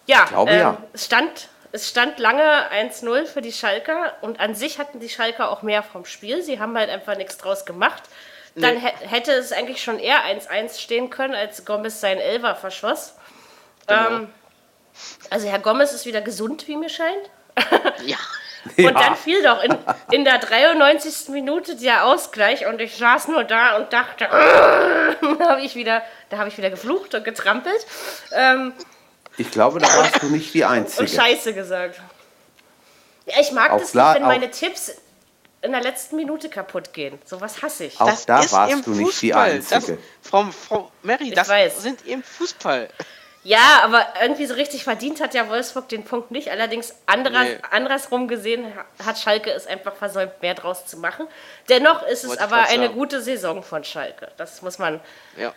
Ja, glaube, ähm, ja. Es, stand, es stand lange 1-0 für die Schalker und an sich hatten die Schalker auch mehr vom Spiel. Sie haben halt einfach nichts draus gemacht. Dann nee. hätte es eigentlich schon eher 1-1 stehen können, als Gomez seinen Elver verschoss. Genau. Ähm, also Herr Gomez ist wieder gesund, wie mir scheint. Ja. Und ja. dann fiel doch in, in der 93. Minute der Ausgleich und ich saß nur da und dachte, da habe ich wieder, da habe ich wieder geflucht und getrampelt. Ähm, ich glaube, da warst du nicht die Einzige. Und Scheiße gesagt. Ja, ich mag auch das nicht, wenn meine Tipps in der letzten Minute kaputt gehen. So was hasse ich. Auch das da warst du nicht die Einzige. Das, Frau, Frau Mary, das weiß. sind im Fußball. Ja, aber irgendwie so richtig verdient hat ja Wolfsburg den Punkt nicht. Allerdings anderer, nee. andersrum gesehen hat Schalke es einfach versäumt, mehr draus zu machen. Dennoch ist es Wollte aber eine gute Saison von Schalke. Das muss man ja.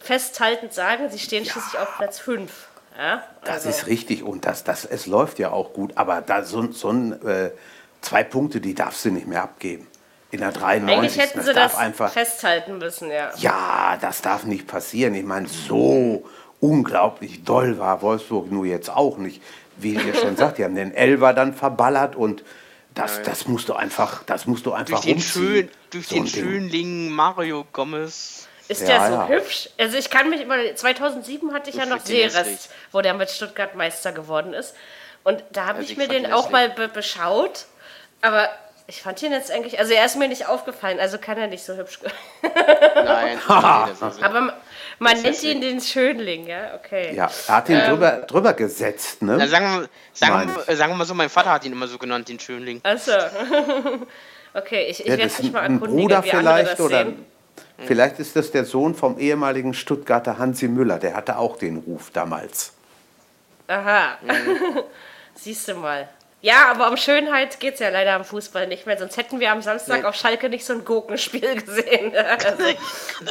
festhaltend sagen. Sie stehen ja. schließlich auf Platz 5. Ja, also. Das ist richtig und das, das, es läuft ja auch gut, aber da so, so ein, äh, zwei Punkte, die darfst du nicht mehr abgeben. In der 93. Eigentlich hätten das sie das einfach, festhalten müssen, ja. Ja, das darf nicht passieren. Ich meine, so unglaublich doll war Wolfsburg nur jetzt auch nicht. Wie ihr schon sagt, die haben den Elver dann verballert und das, das musst du einfach, das musst du einfach durch den, schön, durch so den Schönling Mario Gomez. Ist ja, der so ja. hübsch? Also ich kann mich immer, 2007 hatte ich ja noch Seerest, wo der mit Stuttgart Meister geworden ist. Und da habe also ich, ich mir den auch mal be beschaut. Aber Ich fand ihn jetzt eigentlich, also er ist mir nicht aufgefallen, also kann er nicht so hübsch. Nein, aber man nennt ihn den Schönling, ja, okay. Ja, er hat ihn ähm, drüber, drüber gesetzt, ne? Na, sagen, wir, sagen, wir, sagen wir mal so, mein Vater hat ihn immer so genannt, den Schönling. Achso. okay, ich, ich ja, werde mich mal erkundigen, Bruder wie vielleicht das oder sehen. Vielleicht ist das der Sohn vom ehemaligen Stuttgarter Hansi Müller, der hatte auch den Ruf damals. Aha. Mhm. Siehst du mal. Ja, aber um Schönheit geht es ja leider am Fußball nicht mehr. Sonst hätten wir am Samstag nee. auf Schalke nicht so ein Gurkenspiel gesehen. Also,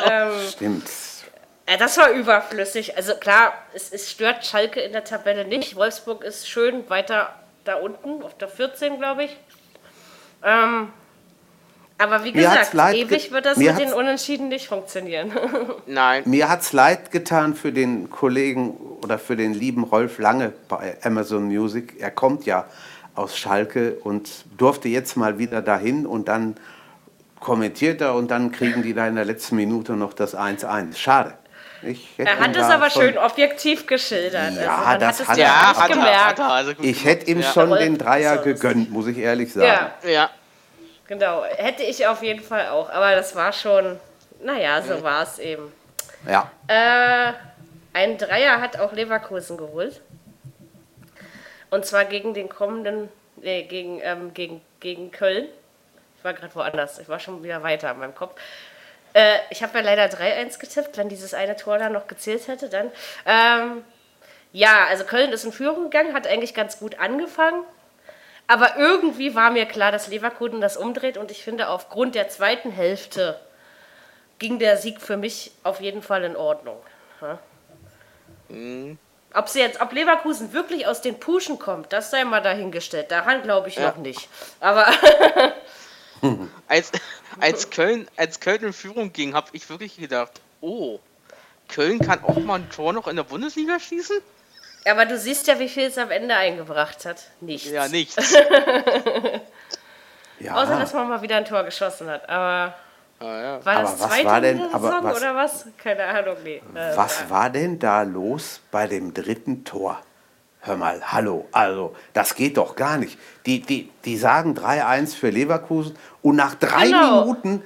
ähm, Stimmt. Äh, das war überflüssig. Also klar, es, es, stört Schalke in der Tabelle nicht. Wolfsburg ist schön weiter da unten, auf der 14, glaube ich. Ähm, aber wie gesagt, ewig wird das mit den Unentschieden nicht funktionieren. Nein. Mir hat es leid getan für den Kollegen oder für den lieben Rolf Lange bei Amazon Music. Er kommt ja aus Schalke und durfte jetzt mal wieder dahin und dann kommentiert er und dann kriegen die da in der letzten Minute noch das 1-1. Schade. er hat es aber schön objektiv geschildert. Ja, also das hat, er ja, hat gemerkt. Er, also ich hätte ihm ja. schon den Dreier gegönnt, muss ich ehrlich sagen. Ja, ja. Genau. Hätte ich auf jeden Fall auch. Aber das war schon, naja, so mhm. war es eben. Ja. Äh, ein Dreier hat auch Leverkusen geholt. Und zwar gegen den kommenden, nee, gegen, ähm, gegen, gegen Köln. Ich war gerade woanders. Ich war schon wieder weiter in meinem Kopf. Äh, ich habe ja leider 3-1 getippt. Wenn dieses eine Tor da noch gezählt hätte, dann. Ähm, ja, also Köln ist in Führung gegangen, hat eigentlich ganz gut angefangen. Aber irgendwie war mir klar, dass Leverkusen das umdreht. Und ich finde, aufgrund der zweiten Hälfte ging der Sieg für mich auf jeden Fall in Ordnung. Mhm. Ob, sie jetzt, ob Leverkusen wirklich aus den Puschen kommt, das sei mal dahingestellt. Daran glaube ich ja. noch nicht. Aber. als, als, Köln, als Köln in Führung ging, habe ich wirklich gedacht: Oh, Köln kann auch mal ein Tor noch in der Bundesliga schießen? Aber du siehst ja, wie viel es am Ende eingebracht hat. Nichts. Ja, nichts. ja. Außer, dass man mal wieder ein Tor geschossen hat. Aber. Ah, ja. War das aber was war denn, aber was, oder was? Keine Ahnung, nee. Äh, was war denn da los bei dem dritten Tor? Hör mal, hallo, also das geht doch gar nicht. Die, die, die sagen 3-1 für Leverkusen und nach drei genau. Minuten,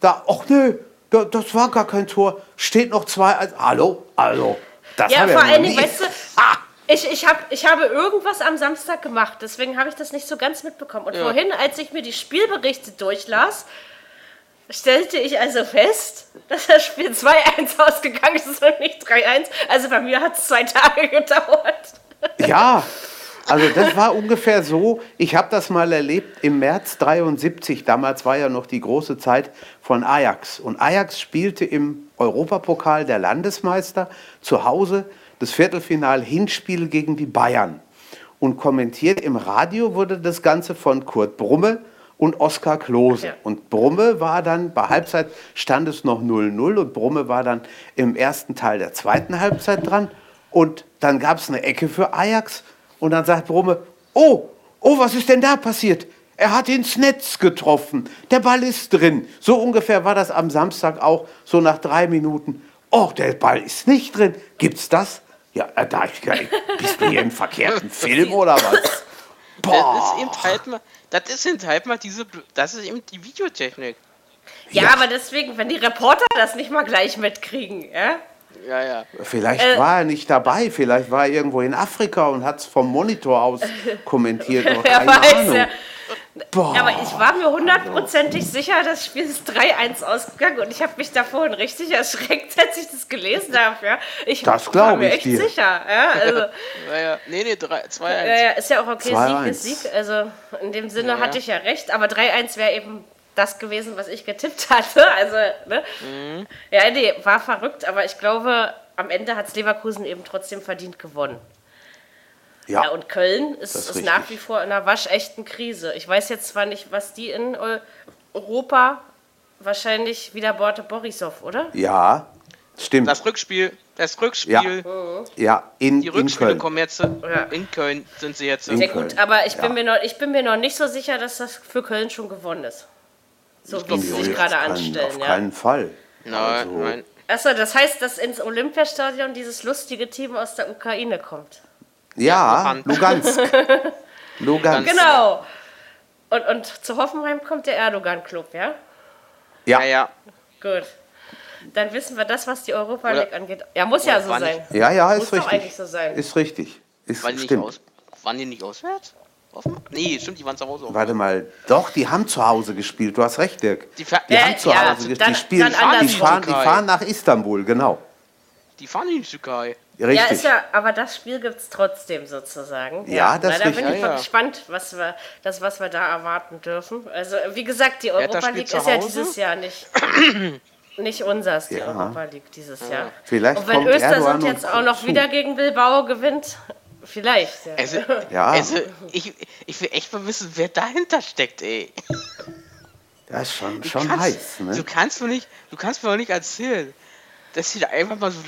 da, ach nö, da, das war gar kein Tor, steht noch 2-1. Hallo, also, das ja, vor allen Dingen, weißt du, ah. ich, ich, hab, ich habe irgendwas am Samstag gemacht, deswegen habe ich das nicht so ganz mitbekommen. Und ja. vorhin, als ich mir die Spielberichte durchlas, stellte ich also fest, dass das Spiel 2-1 ausgegangen ist und nicht 3-1. Also bei mir hat es zwei Tage gedauert. Ja, also das war ungefähr so. Ich habe das mal erlebt im März 73. Damals war ja noch die große Zeit von Ajax. Und Ajax spielte im Europapokal der Landesmeister zu Hause das Viertelfinal-Hinspiel gegen die Bayern. Und kommentiert im Radio wurde das Ganze von Kurt Brumme und Oskar Klose. Ja. Und Brumme war dann, bei Halbzeit stand es noch 0-0 und Brumme war dann im ersten Teil der zweiten Halbzeit dran. Und dann gab es eine Ecke für Ajax und dann sagt Brumme, oh, oh, was ist denn da passiert? Er hat ins Netz getroffen. Der Ball ist drin. So ungefähr war das am Samstag auch, so nach drei Minuten. Oh, der Ball ist nicht drin. Gibt's das? Ja, äh, da ich, bist du hier im verkehrten Film oder was? Boah. Das ist eben halt mal, das ist eben halt mal diese, das ist eben die Videotechnik. Ja, ja, aber deswegen, wenn die Reporter das nicht mal gleich mitkriegen, ja? Ja, ja. Vielleicht äh, war er nicht dabei, vielleicht war er irgendwo in Afrika und hat es vom Monitor aus kommentiert. Wer weiß, Ahnung. Ja. Boah. Aber ich war mir hundertprozentig sicher, das Spiel ist 3-1 ausgegangen und ich habe mich da vorhin richtig erschreckt, als ich das gelesen habe. Ja. Ich das war mir echt dir. sicher. Ja, also, ja, ja. Nee, nee, 2-1. Ja, ja, ist ja auch okay, Sieg ist Sieg. Also in dem Sinne ja, hatte ich ja recht, aber 3-1 wäre eben das gewesen, was ich getippt hatte. Also, ne? Mhm. Ja, nee, war verrückt, aber ich glaube, am Ende hat es Leverkusen eben trotzdem verdient gewonnen. Ja, ja und Köln ist, ist, ist nach wie vor in einer waschechten Krise. Ich weiß jetzt zwar nicht, was die in Europa wahrscheinlich wieder Borte Borisov, oder? Ja, stimmt. Das Rückspiel, das Rückspiel. Ja, mhm. ja in, die Rückspiele in kommen jetzt ja. in Köln sind sie jetzt. Sehr gut, aber ich bin, ja. mir noch, ich bin mir noch nicht so sicher, dass das für Köln schon gewonnen ist. So ich wie sie sich gerade anstellen. Auf ja. keinen Fall. Nein, also. nein. Achso, das heißt, dass ins Olympiastadion dieses lustige Team aus der Ukraine kommt. Ja, Lugansk. Lugansk. Genau. Und, und zu Hoffenheim kommt der Erdogan-Club, ja? Ja. Ja, ja. Gut. Dann wissen wir das, was die Europa League Oder angeht. Ja, muss ja so sein. Ja, ja, ist muss richtig. eigentlich so sein. Ist richtig. Ist, waren, die nicht aus, waren die nicht auswärts? Nee, stimmt, die waren zu Hause. Warte mal, doch, die haben zu Hause gespielt. Du hast recht, Dirk. Die, die haben zu ja, Hause gespielt. Die, spielen, die, fahren, die fahren nach Istanbul, genau. Die fahren in die Türkei. Richtig. Ja, ist ja, aber das Spiel gibt es trotzdem sozusagen. Ja, ja das ist richtig. Da bin ich ja, gespannt, was wir, das, was wir da erwarten dürfen. Also, wie gesagt, die Europa League ist ja dieses Jahr nicht, nicht unseres, die Europa League dieses Jahr. Vielleicht und wenn Östersund jetzt auch noch wieder gegen Bilbao gewinnt, vielleicht. Ja. Also, ja. also ich, ich will echt mal wissen, wer dahinter steckt, ey. Das ist schon, schon kannst, heiß, ne? Du kannst mir nicht, du kannst mir doch nicht erzählen, dass sie da einfach mal so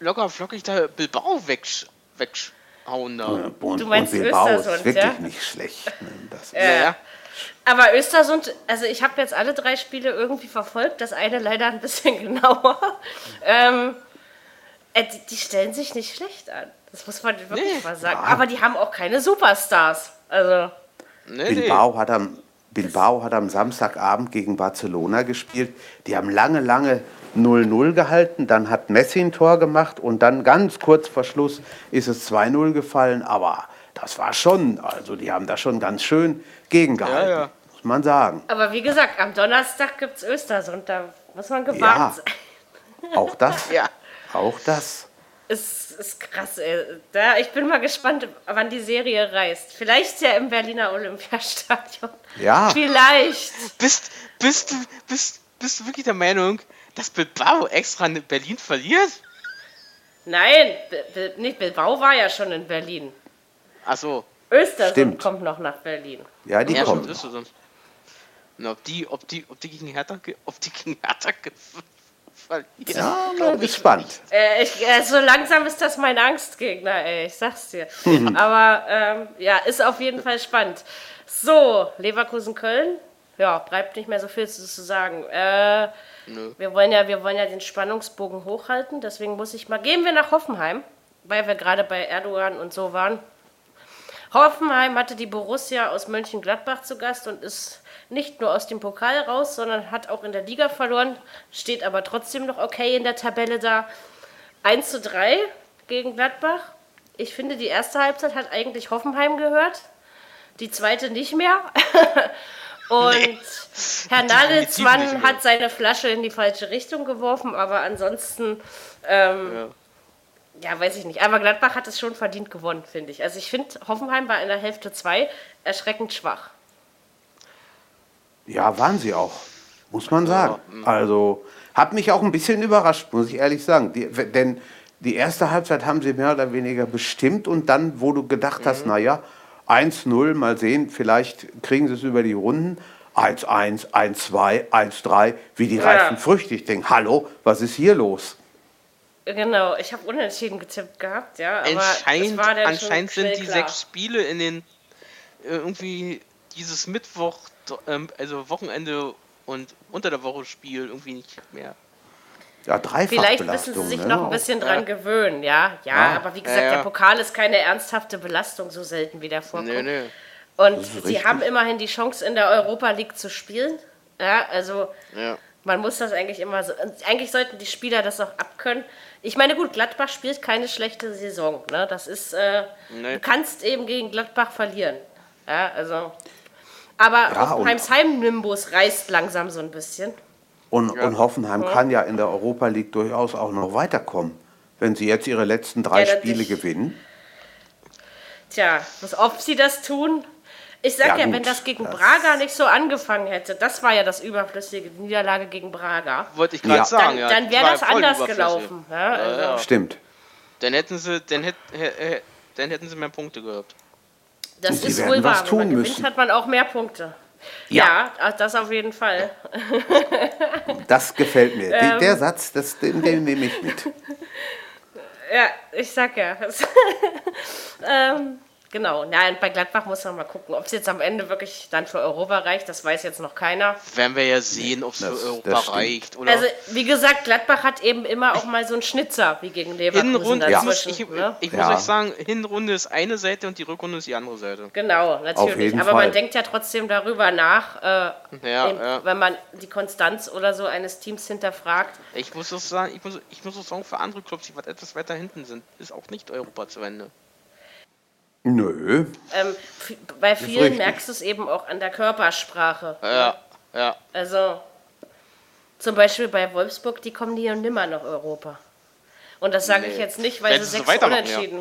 locker flockig da Bilbao wegsch wegschauen da. Ja, und, du meinst und Bilbao Östersund, ist wirklich ja? nicht schlecht. Ne? Das ja. ja. Aber Östersund, also ich habe jetzt alle drei Spiele irgendwie verfolgt, das eine leider ein bisschen genauer. Ähm, äh, die, die, stellen sich nicht schlecht an. Das muss man wirklich nee. mal sagen. Aber die haben auch keine Superstars. Also. Nee, Bilbao, nee. Hat am, Bilbao hat am Samstagabend gegen Barcelona gespielt. Die haben lange, lange 0-0 gehalten, dann hat Messi ein Tor gemacht und dann ganz kurz vor Schluss ist es 2-0 gefallen, aber das war schon, also die haben da schon ganz schön gegengehalten, ja, ja. muss man sagen. Aber wie gesagt, am Donnerstag gibt es Östersund, da muss man gewarnt ja, sein. Auch das, ja. auch das. Ist, ist krass, ey. Da, ich bin mal gespannt, wann die Serie reist. Vielleicht ja im Berliner Olympiastadion. Ja. Vielleicht. Bist, bist, bist, bist du wirklich der Meinung, dass Bilbao extra in Berlin verliert? Nein, nicht Bilbao war ja schon in Berlin. Ach so. Östersund kommt noch nach Berlin. Ja, die ja, kommt. Stimmt, Na, ob die, ob die, ob die gegen Hertha, ob die gegen Hertha verlieren. Ja, bin gespannt. Äh, ich, äh, so langsam ist das mein Angstgegner, ey. Ich sag's dir. Aber ähm, ja, ist auf jeden Fall spannend. So, Leverkusen-Köln. Ja, bleibt nicht mehr so viel zu sagen. Äh, Nö. Wir wollen ja, wir wollen ja den Spannungsbogen hochhalten, deswegen muss ich mal. Gehen wir nach Hoffenheim, weil wir gerade bei Erdogan und so waren. Hoffenheim hatte die Borussia aus Mönchengladbach zu Gast und ist nicht nur aus dem Pokal raus, sondern hat auch in der Liga verloren, steht aber trotzdem noch okay in der Tabelle da. 1 zu 3 gegen Gladbach. Ich finde, die erste Halbzeit hat eigentlich Hoffenheim gehört, die zweite nicht mehr. Und nee. Herr Nagelsmann hat seine Flasche in die falsche Richtung geworfen, aber ansonsten, ähm, ja. ja. weiß ich nicht. Aber Gladbach hat es schon verdient gewonnen, finde ich. Also ich finde, Hoffenheim war in der Hälfte 2 erschreckend schwach. Ja, waren sie auch, muss man sagen. Also hat mich auch ein bisschen überrascht, muss ich ehrlich sagen. Die, denn die erste Halbzeit haben sie mehr oder weniger bestimmt und dann, wo du gedacht hast, mhm. naja, 1-0, mal sehen, vielleicht kriegen sie es über die Runden. 1-1, 1-2, 1-3, wie die ja. reifen Früchte. Ich denke, hallo, was ist hier los? Genau, ich habe unentschieden getippt gehabt, ja. Aber anscheinend, anscheinend sind die sechs Spiele in den äh, irgendwie dieses Mittwoch, ähm, also Wochenende und unter der Woche Spiel irgendwie nicht mehr ja, Vielleicht müssen sie sich ne? noch ein bisschen dran gewöhnen, ja. ja. Ja, aber wie gesagt, ja, der Pokal ist keine ernsthafte Belastung, so selten wie der vorkommt. Nee, nee. Und sie richtig. haben immerhin die Chance, in der Europa League zu spielen. Ja, also man muss das eigentlich immer so. Eigentlich sollten die Spieler das auch abkönnen. Ich meine, gut, Gladbach spielt keine schlechte Saison. Ne? Das ist, äh, nee. du kannst eben gegen Gladbach verlieren. Ja, also. Aber ja, Hoffenheims Heimnimbus reißt langsam so ein bisschen. Und, ja. und Hoffenheim ja. kann ja in der Europa League durchaus auch noch weiterkommen, wenn sie jetzt ihre letzten drei ja, Spiele gewinnen. Tja, was ob sie das tun? Ich sag ja, ja wenn das gegen das Braga nicht so angefangen hätte, das war ja das überflüssige Niederlage gegen Braga. Wollte ich gerade sagen, dann, dann wäre das anders gelaufen. Also. Stimmt. Dann hätten sie, dann, hätt, dann hätten sie mehr Punkte gehabt. Das ist wohl wahr. Wenn man gewinnt, müssen. hat man auch mehr Punkte. Ja. ja, das auf jeden Fall. Das gefällt mir. Ähm, der Satz, das, den, den nehme ich mit. Ja, ich sag ja. ähm, Genau, ja, und bei Gladbach muss man mal gucken, ob es jetzt am Ende wirklich dann für Europa reicht, das weiß jetzt noch keiner. Werden wir ja sehen, ob es für Europa reicht. Oder? Also, wie gesagt, Gladbach hat eben immer auch mal so einen Schnitzer, wie gegen Leverkusen Hinrunde, dazwischen. Ich, ne? ich muss ja. euch sagen, Hinrunde ist eine Seite und die Rückrunde ist die andere Seite. Genau, natürlich. Aber Fall. man denkt ja trotzdem darüber nach, äh, ja, eben, ja. wenn man die Konstanz oder so eines Teams hinterfragt. Ich muss auch sagen, ich muss, ich muss auch sagen, für andere Clubs, die etwas weiter hinten sind, ist auch nicht Europa zu Ende. Nö. Ähm, bei vielen merkst du es eben auch an der Körpersprache. Ja, ja. Also zum Beispiel bei Wolfsburg, die kommen nie und nimmer nach Europa. Und das sage nee. ich jetzt nicht, weil Wenn sie sechs so unentschieden.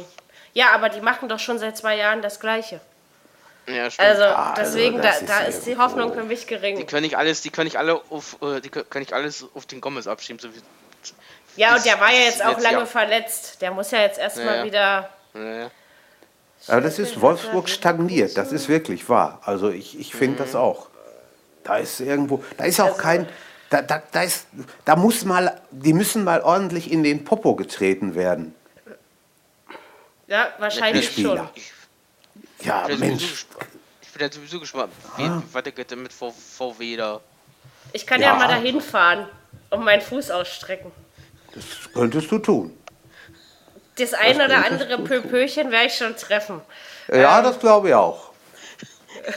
Ja. ja, aber die machen doch schon seit zwei Jahren das Gleiche. Ja, stimmt. Also ah, also deswegen, also da, da ist, die Hoffnung für mich gering. Die können nicht alles, die können nicht alle auf, äh, die können nicht alles auf den Gomez abschieben. So wie, ja, und der war ja jetzt auch lange Jahr. verletzt. Der muss ja jetzt erstmal ja, wieder. Ja, aber das ist, Wolfsburg stagniert, das ist wirklich wahr. Also ich, ich finde das auch. Da ist irgendwo, da ist auch kein, da, da, da, ist, da muss mal, die müssen mal ordentlich in den Popo getreten werden. Ja, wahrscheinlich schon. Ja, ich Mensch. Ich bin ja sowieso gespannt, wie ah. weitergeht denn mit VW da? Ich kann ja, ja mal dahin fahren und meinen Fuß ausstrecken. Das könntest du tun das ein oder andere Pöpöchen werde ich schon treffen. Ja, ähm, das glaube ich auch.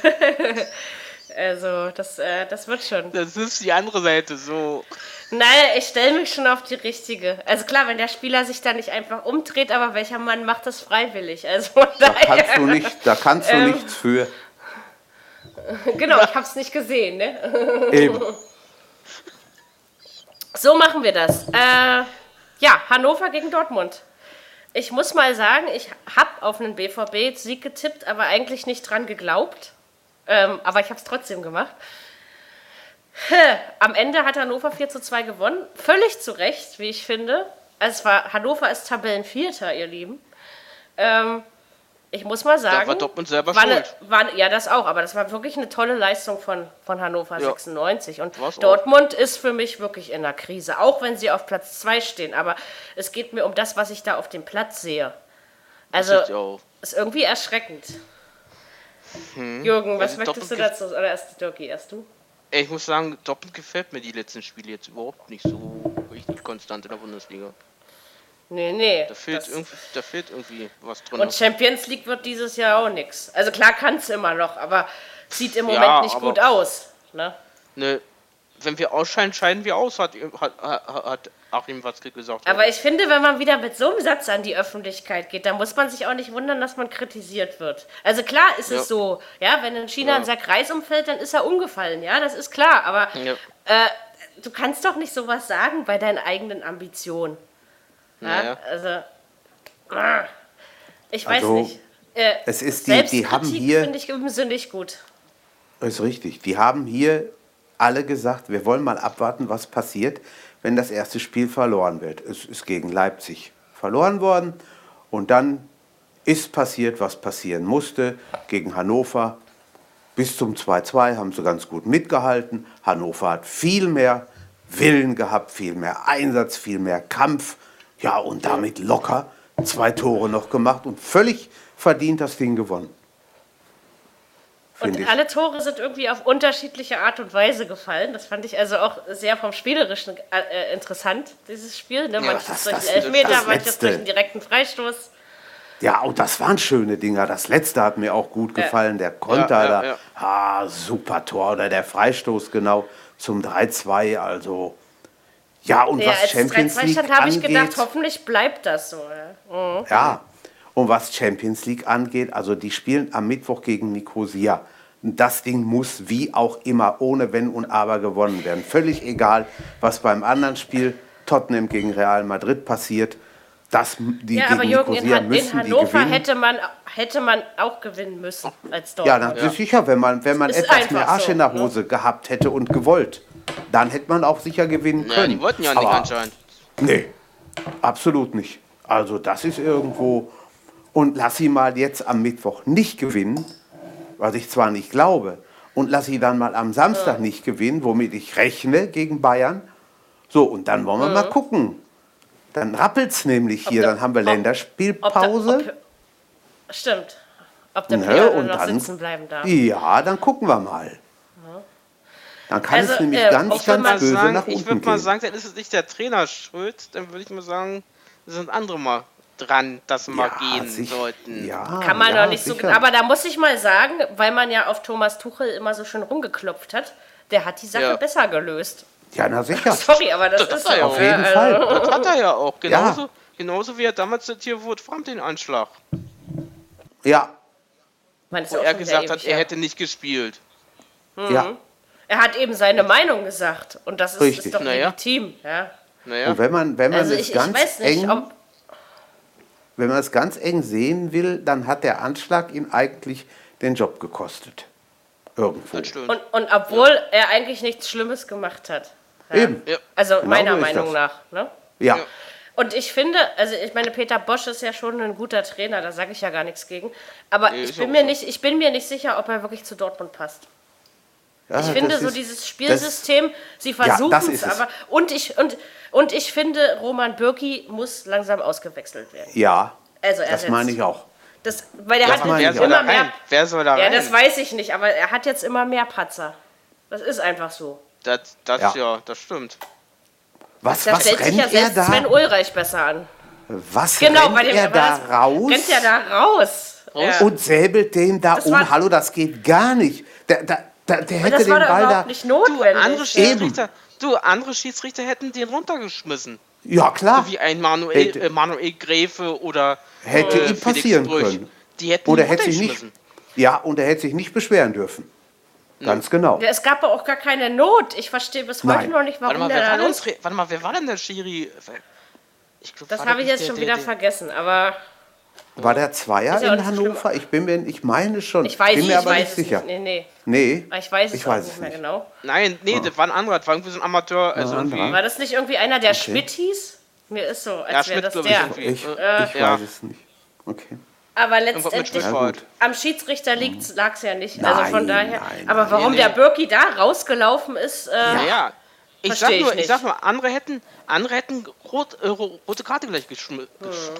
also, das, äh, das wird schon. Das ist die andere Seite, so. Nein, ich stelle mich schon auf die richtige. Also klar, wenn der Spieler sich da nicht einfach umdreht, aber welcher Mann macht das freiwillig? Also da kannst du nicht, da kannst du ähm, nichts für. Genau, ich habe es nicht gesehen, ne? Eben. So machen wir das. Äh, ja, Hannover gegen Dortmund. Ich muss mal sagen, ich habe auf einen BVB-Sieg getippt, aber eigentlich nicht dran geglaubt. Ähm, aber ich habe es trotzdem gemacht. Am Ende hat Hannover 4 zu 2 gewonnen. Völlig zu Recht, wie ich finde. Es war, Hannover ist Tabellenvierter, ihr Lieben. Ähm, ich muss mal sagen. Da war Dortmund selber war schuld. war, ja, das auch, aber das war wirklich eine tolle Leistung von, von Hannover ja. 96. Und War's Dortmund auch. ist für mich wirklich in der Krise, auch wenn sie auf Platz 2 stehen. Aber es geht mir um das, was ich da auf dem Platz sehe. Also, ist irgendwie erschreckend. Hm. Jürgen, was also möchtest du dazu? Oder erst Dirkie, erst du? Ich muss sagen, Dortmund gefällt mir die letzten Spiele jetzt überhaupt nicht so richtig konstant in der Bundesliga. Nee, nee. Da fehlt, irgendwie, da fehlt irgendwie was drin. Und Champions League wird dieses Jahr auch nichts. Also klar kann es immer noch, aber sieht im Moment ja, nicht gut aus. Ne? ne? Wenn wir ausscheiden, scheiden wir aus, hat, hat, hat Achim Watzke gesagt. Aber ich finde, wenn man wieder mit so einem Satz an die Öffentlichkeit geht, dann muss man sich auch nicht wundern, dass man kritisiert wird. Also klar ist ja. es so, ja, wenn in China ja. ein Sack Reis umfällt, dann ist er umgefallen, ja, das ist klar. Aber äh, du kannst doch nicht sowas sagen bei deinen eigenen Ambitionen. Ja, also, ah, ich weiß also, nicht. Äh, es ist die, die haben hier. finde ich persönlich gut. Ist richtig. Die haben hier alle gesagt, wir wollen mal abwarten, was passiert, wenn das erste Spiel verloren wird. Es ist gegen Leipzig verloren worden und dann ist passiert, was passieren musste. Gegen Hannover bis zum 2-2 haben sie ganz gut mitgehalten. Hannover hat viel mehr Willen gehabt, viel mehr Einsatz, viel mehr Kampf. Ja, und damit locker zwei Tore noch gemacht und völlig verdient das Ding gewonnen. Und ich. alle Tore sind irgendwie auf unterschiedliche Art und Weise gefallen. Das fand ich also auch sehr vom Spielerischen äh, interessant, dieses Spiel. Ne? Ja, manches durch einen Elfmeter, manches durch einen direkten Freistoß. Ja, und das waren schöne Dinger. Das letzte hat mir auch gut gefallen. Der Konter ja, ja, da, ah, super Tor. Oder der Freistoß genau zum 3-2. Also ja, und ja, was Champions League stand, habe ich gedacht, hoffentlich bleibt das so. Mhm. Ja, und was Champions League angeht, also die spielen am Mittwoch gegen Nicosia. Das Ding muss wie auch immer ohne Wenn und Aber gewonnen werden. Völlig egal, was beim anderen Spiel Tottenham gegen Real Madrid passiert. Das, die ja, aber Jürgen, in, Han in Hannover hätte man, hätte man auch gewinnen müssen als Dortmund. Ja, ist sicher, wenn man, wenn man etwas mehr Arsch so, in der Hose ne? gehabt hätte und gewollt. Dann hätte man auch sicher gewinnen können. Ja, die wollten ja nicht Aber, anscheinend. Nee, absolut nicht. Also das ist irgendwo... Und lass sie mal jetzt am Mittwoch nicht gewinnen, was ich zwar nicht glaube, und lass sie dann mal am Samstag ja. nicht gewinnen, womit ich rechne gegen Bayern. So, und dann wollen wir ja. mal gucken. Dann rappelt es nämlich hier, da, dann haben wir ob, Länderspielpause. Ob da, ob, stimmt. ob der Player noch dann, sitzen bleiben darf. Ja, dann gucken wir mal. Dann kann also, es nämlich äh, ganz, ganz böse sagen, nach unten Ich würde mal sagen, dann ist es nicht der Trainer schuld, dann würde ich mal sagen, sind andere mal dran, dass sie ja, mal gehen sich, sollten. Ja, kann man ja, noch nicht sicher. so. Aber da muss ich mal sagen, weil man ja auf Thomas Tuchel immer so schön rumgeklopft hat, der hat die Sache ja. besser gelöst. Ja, na sicher. Sorry, aber das, das ist ja auf jeden also. Fall. Das hat er ja auch. Genauso, genauso wie er damals zitiert wurde, Fram den Anschlag. Ja. Wo er gesagt hat, er hätte nicht gespielt. Mhm. Ja. Er hat eben seine Meinung gesagt und das ist, ist doch naja. legitim. Ja. Naja. Und wenn man, wenn man also es ich, ganz ich nicht, eng, wenn man es ganz eng sehen will, dann hat der Anschlag ihm eigentlich den Job gekostet. Irgendwo. Und, und obwohl ja. er eigentlich nichts Schlimmes gemacht hat. Ja. Eben. Also genau meiner Meinung nach. Ne? Ja. Und ich finde, also ich meine, Peter Bosch ist ja schon ein guter Trainer, da sage ich ja gar nichts gegen. Aber nee, ich, bin mir so. nicht, ich bin mir nicht sicher, ob er wirklich zu Dortmund passt. Ja, ich finde so ist, dieses Spielsystem, das, sie versuchen ja, es aber. Und ich, und, und ich finde, Roman Bürki muss langsam ausgewechselt werden. Ja, also das meine ich auch. Das, weil er hat wer soll immer mehr. Wer soll da ja, rein? das weiß ich nicht, aber er hat jetzt immer mehr Patzer. Das ist einfach so. Das, das ja. ja das stimmt. Was, da was stellt rennt sich ja selbst Sven Ulreich besser an. Was genau, rennt dem, er da raus? Rennt er da raus? raus? Und säbelt den da das um. Hallo, das geht gar nicht. Der, der, der, der hätte den Ball da. Nicht notwendig. Du, andere Schiedsrichter, du, andere Schiedsrichter hätten den runtergeschmissen. Ja, klar. So wie ein Manuel, äh, Manuel Gräfe oder. Hätte äh, ihm passieren Brüch. können. Die hätten oder hätte sich nicht. Ja, und er hätte sich nicht beschweren dürfen. Ganz genau. Es gab auch gar keine Not. Ich verstehe bis heute Nein. noch nicht, warum warte mal, der da los... Warte mal, wer war denn der Schiri? Glaub, das habe ich jetzt schon der, wieder der, vergessen, aber... War der Zweier ja in Hannover? Ich bin mir, ich meine schon. Ich weiß, bin mir aber weiß nicht sicher. Nicht. Nee, nee. nee. Ich weiß es ich weiß nicht mehr nicht. genau. Nein, nee, das war ein anderer. Das war irgendwie so ein Amateur. Also irgendwie. War das nicht irgendwie einer, der okay. Schmidt hieß? Mir ist so, als ja, wäre das der. Ich, ich, äh, ich weiß es nicht. Okay. Aber letztendlich ja, am Schiedsrichter lag es ja nicht. Nein, also von daher. Nein, aber warum nee, der Birki da rausgelaufen ist, äh, ja, ja. Ich sag, nur, ich, ich sag nur, andere hätten, andere hätten rot, äh, rote Karte gleich geschmissen.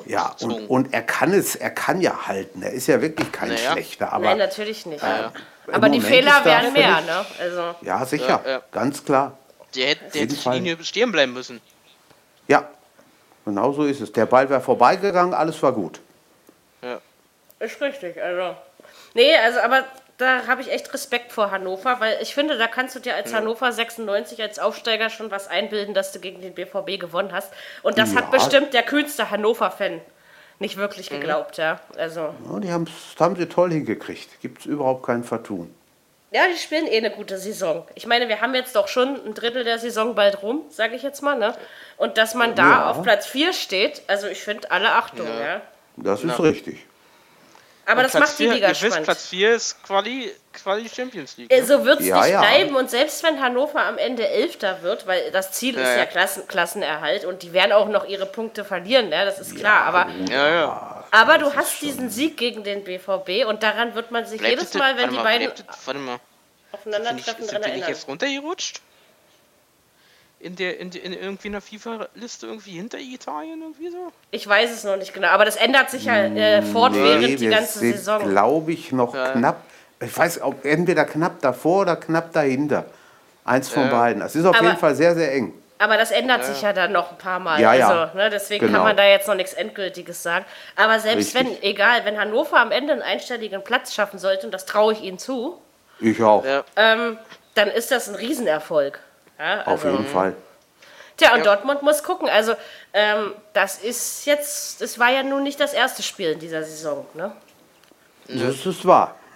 Ja, und, und, er kann es, er kann ja halten. Er ist ja wirklich kein naja. schlechter. Aber, Nein, natürlich nicht. Äh, aber die Fehler wären mehr, ne? Also. Ja, sicher, ja, ja. ganz klar. Der hätte, der hätte die Linie stehen bleiben müssen. Ja, genau so ist es. Der Ball wäre vorbeigegangen, alles war gut. Ja. Ist richtig, also. Nee, also, aber da habe ich echt Respekt vor Hannover, weil ich finde, da kannst du dir als ja. Hannover 96 als Aufsteiger schon was einbilden, dass du gegen den BVB gewonnen hast. Und das ja. hat bestimmt der kühnste Hannover-Fan nicht wirklich mhm. geglaubt, ja. Also. Ja, die haben sie toll hingekriegt. Gibt es überhaupt kein Vertun. Ja, die spielen eh eine gute Saison. Ich meine, wir haben jetzt doch schon ein Drittel der Saison bald rum, sage ich jetzt mal, ne? Und dass man da ja. auf Platz 4 steht, also ich finde alle Achtung, ja. Das ist richtig. Aber das macht die Liga ihr spannend. Wisst, Platz 4 ist Quali, Quali Champions League. Ne? So also wird es ja, nicht ja. bleiben. Und selbst wenn Hannover am Ende Elfter wird, weil das Ziel ja, ist ja Klassen, Klassenerhalt und die werden auch noch ihre Punkte verlieren, ne? das ist klar. aber, aber du hast diesen Sieg gegen den BVB und daran wird man sich bleibt jedes Mal, wenn die mal, beiden aufeinandertreffen, dran erinnern. Sind die jetzt runtergerutscht? In der, in, in irgendwie einer FIFA-Liste irgendwie hinter Italien irgendwie so? Ich weiß es noch nicht genau, aber das ändert sich ja äh, fortwährend nee, die ganze sind, Saison. glaube ich, noch ja. knapp, ich weiß, ob entweder knapp davor oder knapp dahinter. Eins von ja. beiden. Das ist auf aber, jeden Fall sehr, sehr eng. Aber das ändert sich ja dann noch ein paar Mal. Ja, ja. Also, ne, deswegen genau. kann man da jetzt noch nichts Endgültiges sagen. Aber selbst Richtig. wenn, egal, wenn Hannover am Ende einen einstelligen Platz schaffen sollte, und das traue ich ihnen zu, ich auch. Ähm, dann ist das ein Riesenerfolg. Ja, also, Auf jeden Fall. Tja, und ja. Dortmund muss gucken. Also, ähm, das ist jetzt, es war ja nun nicht das erste Spiel in dieser Saison, ne? Das ist wahr.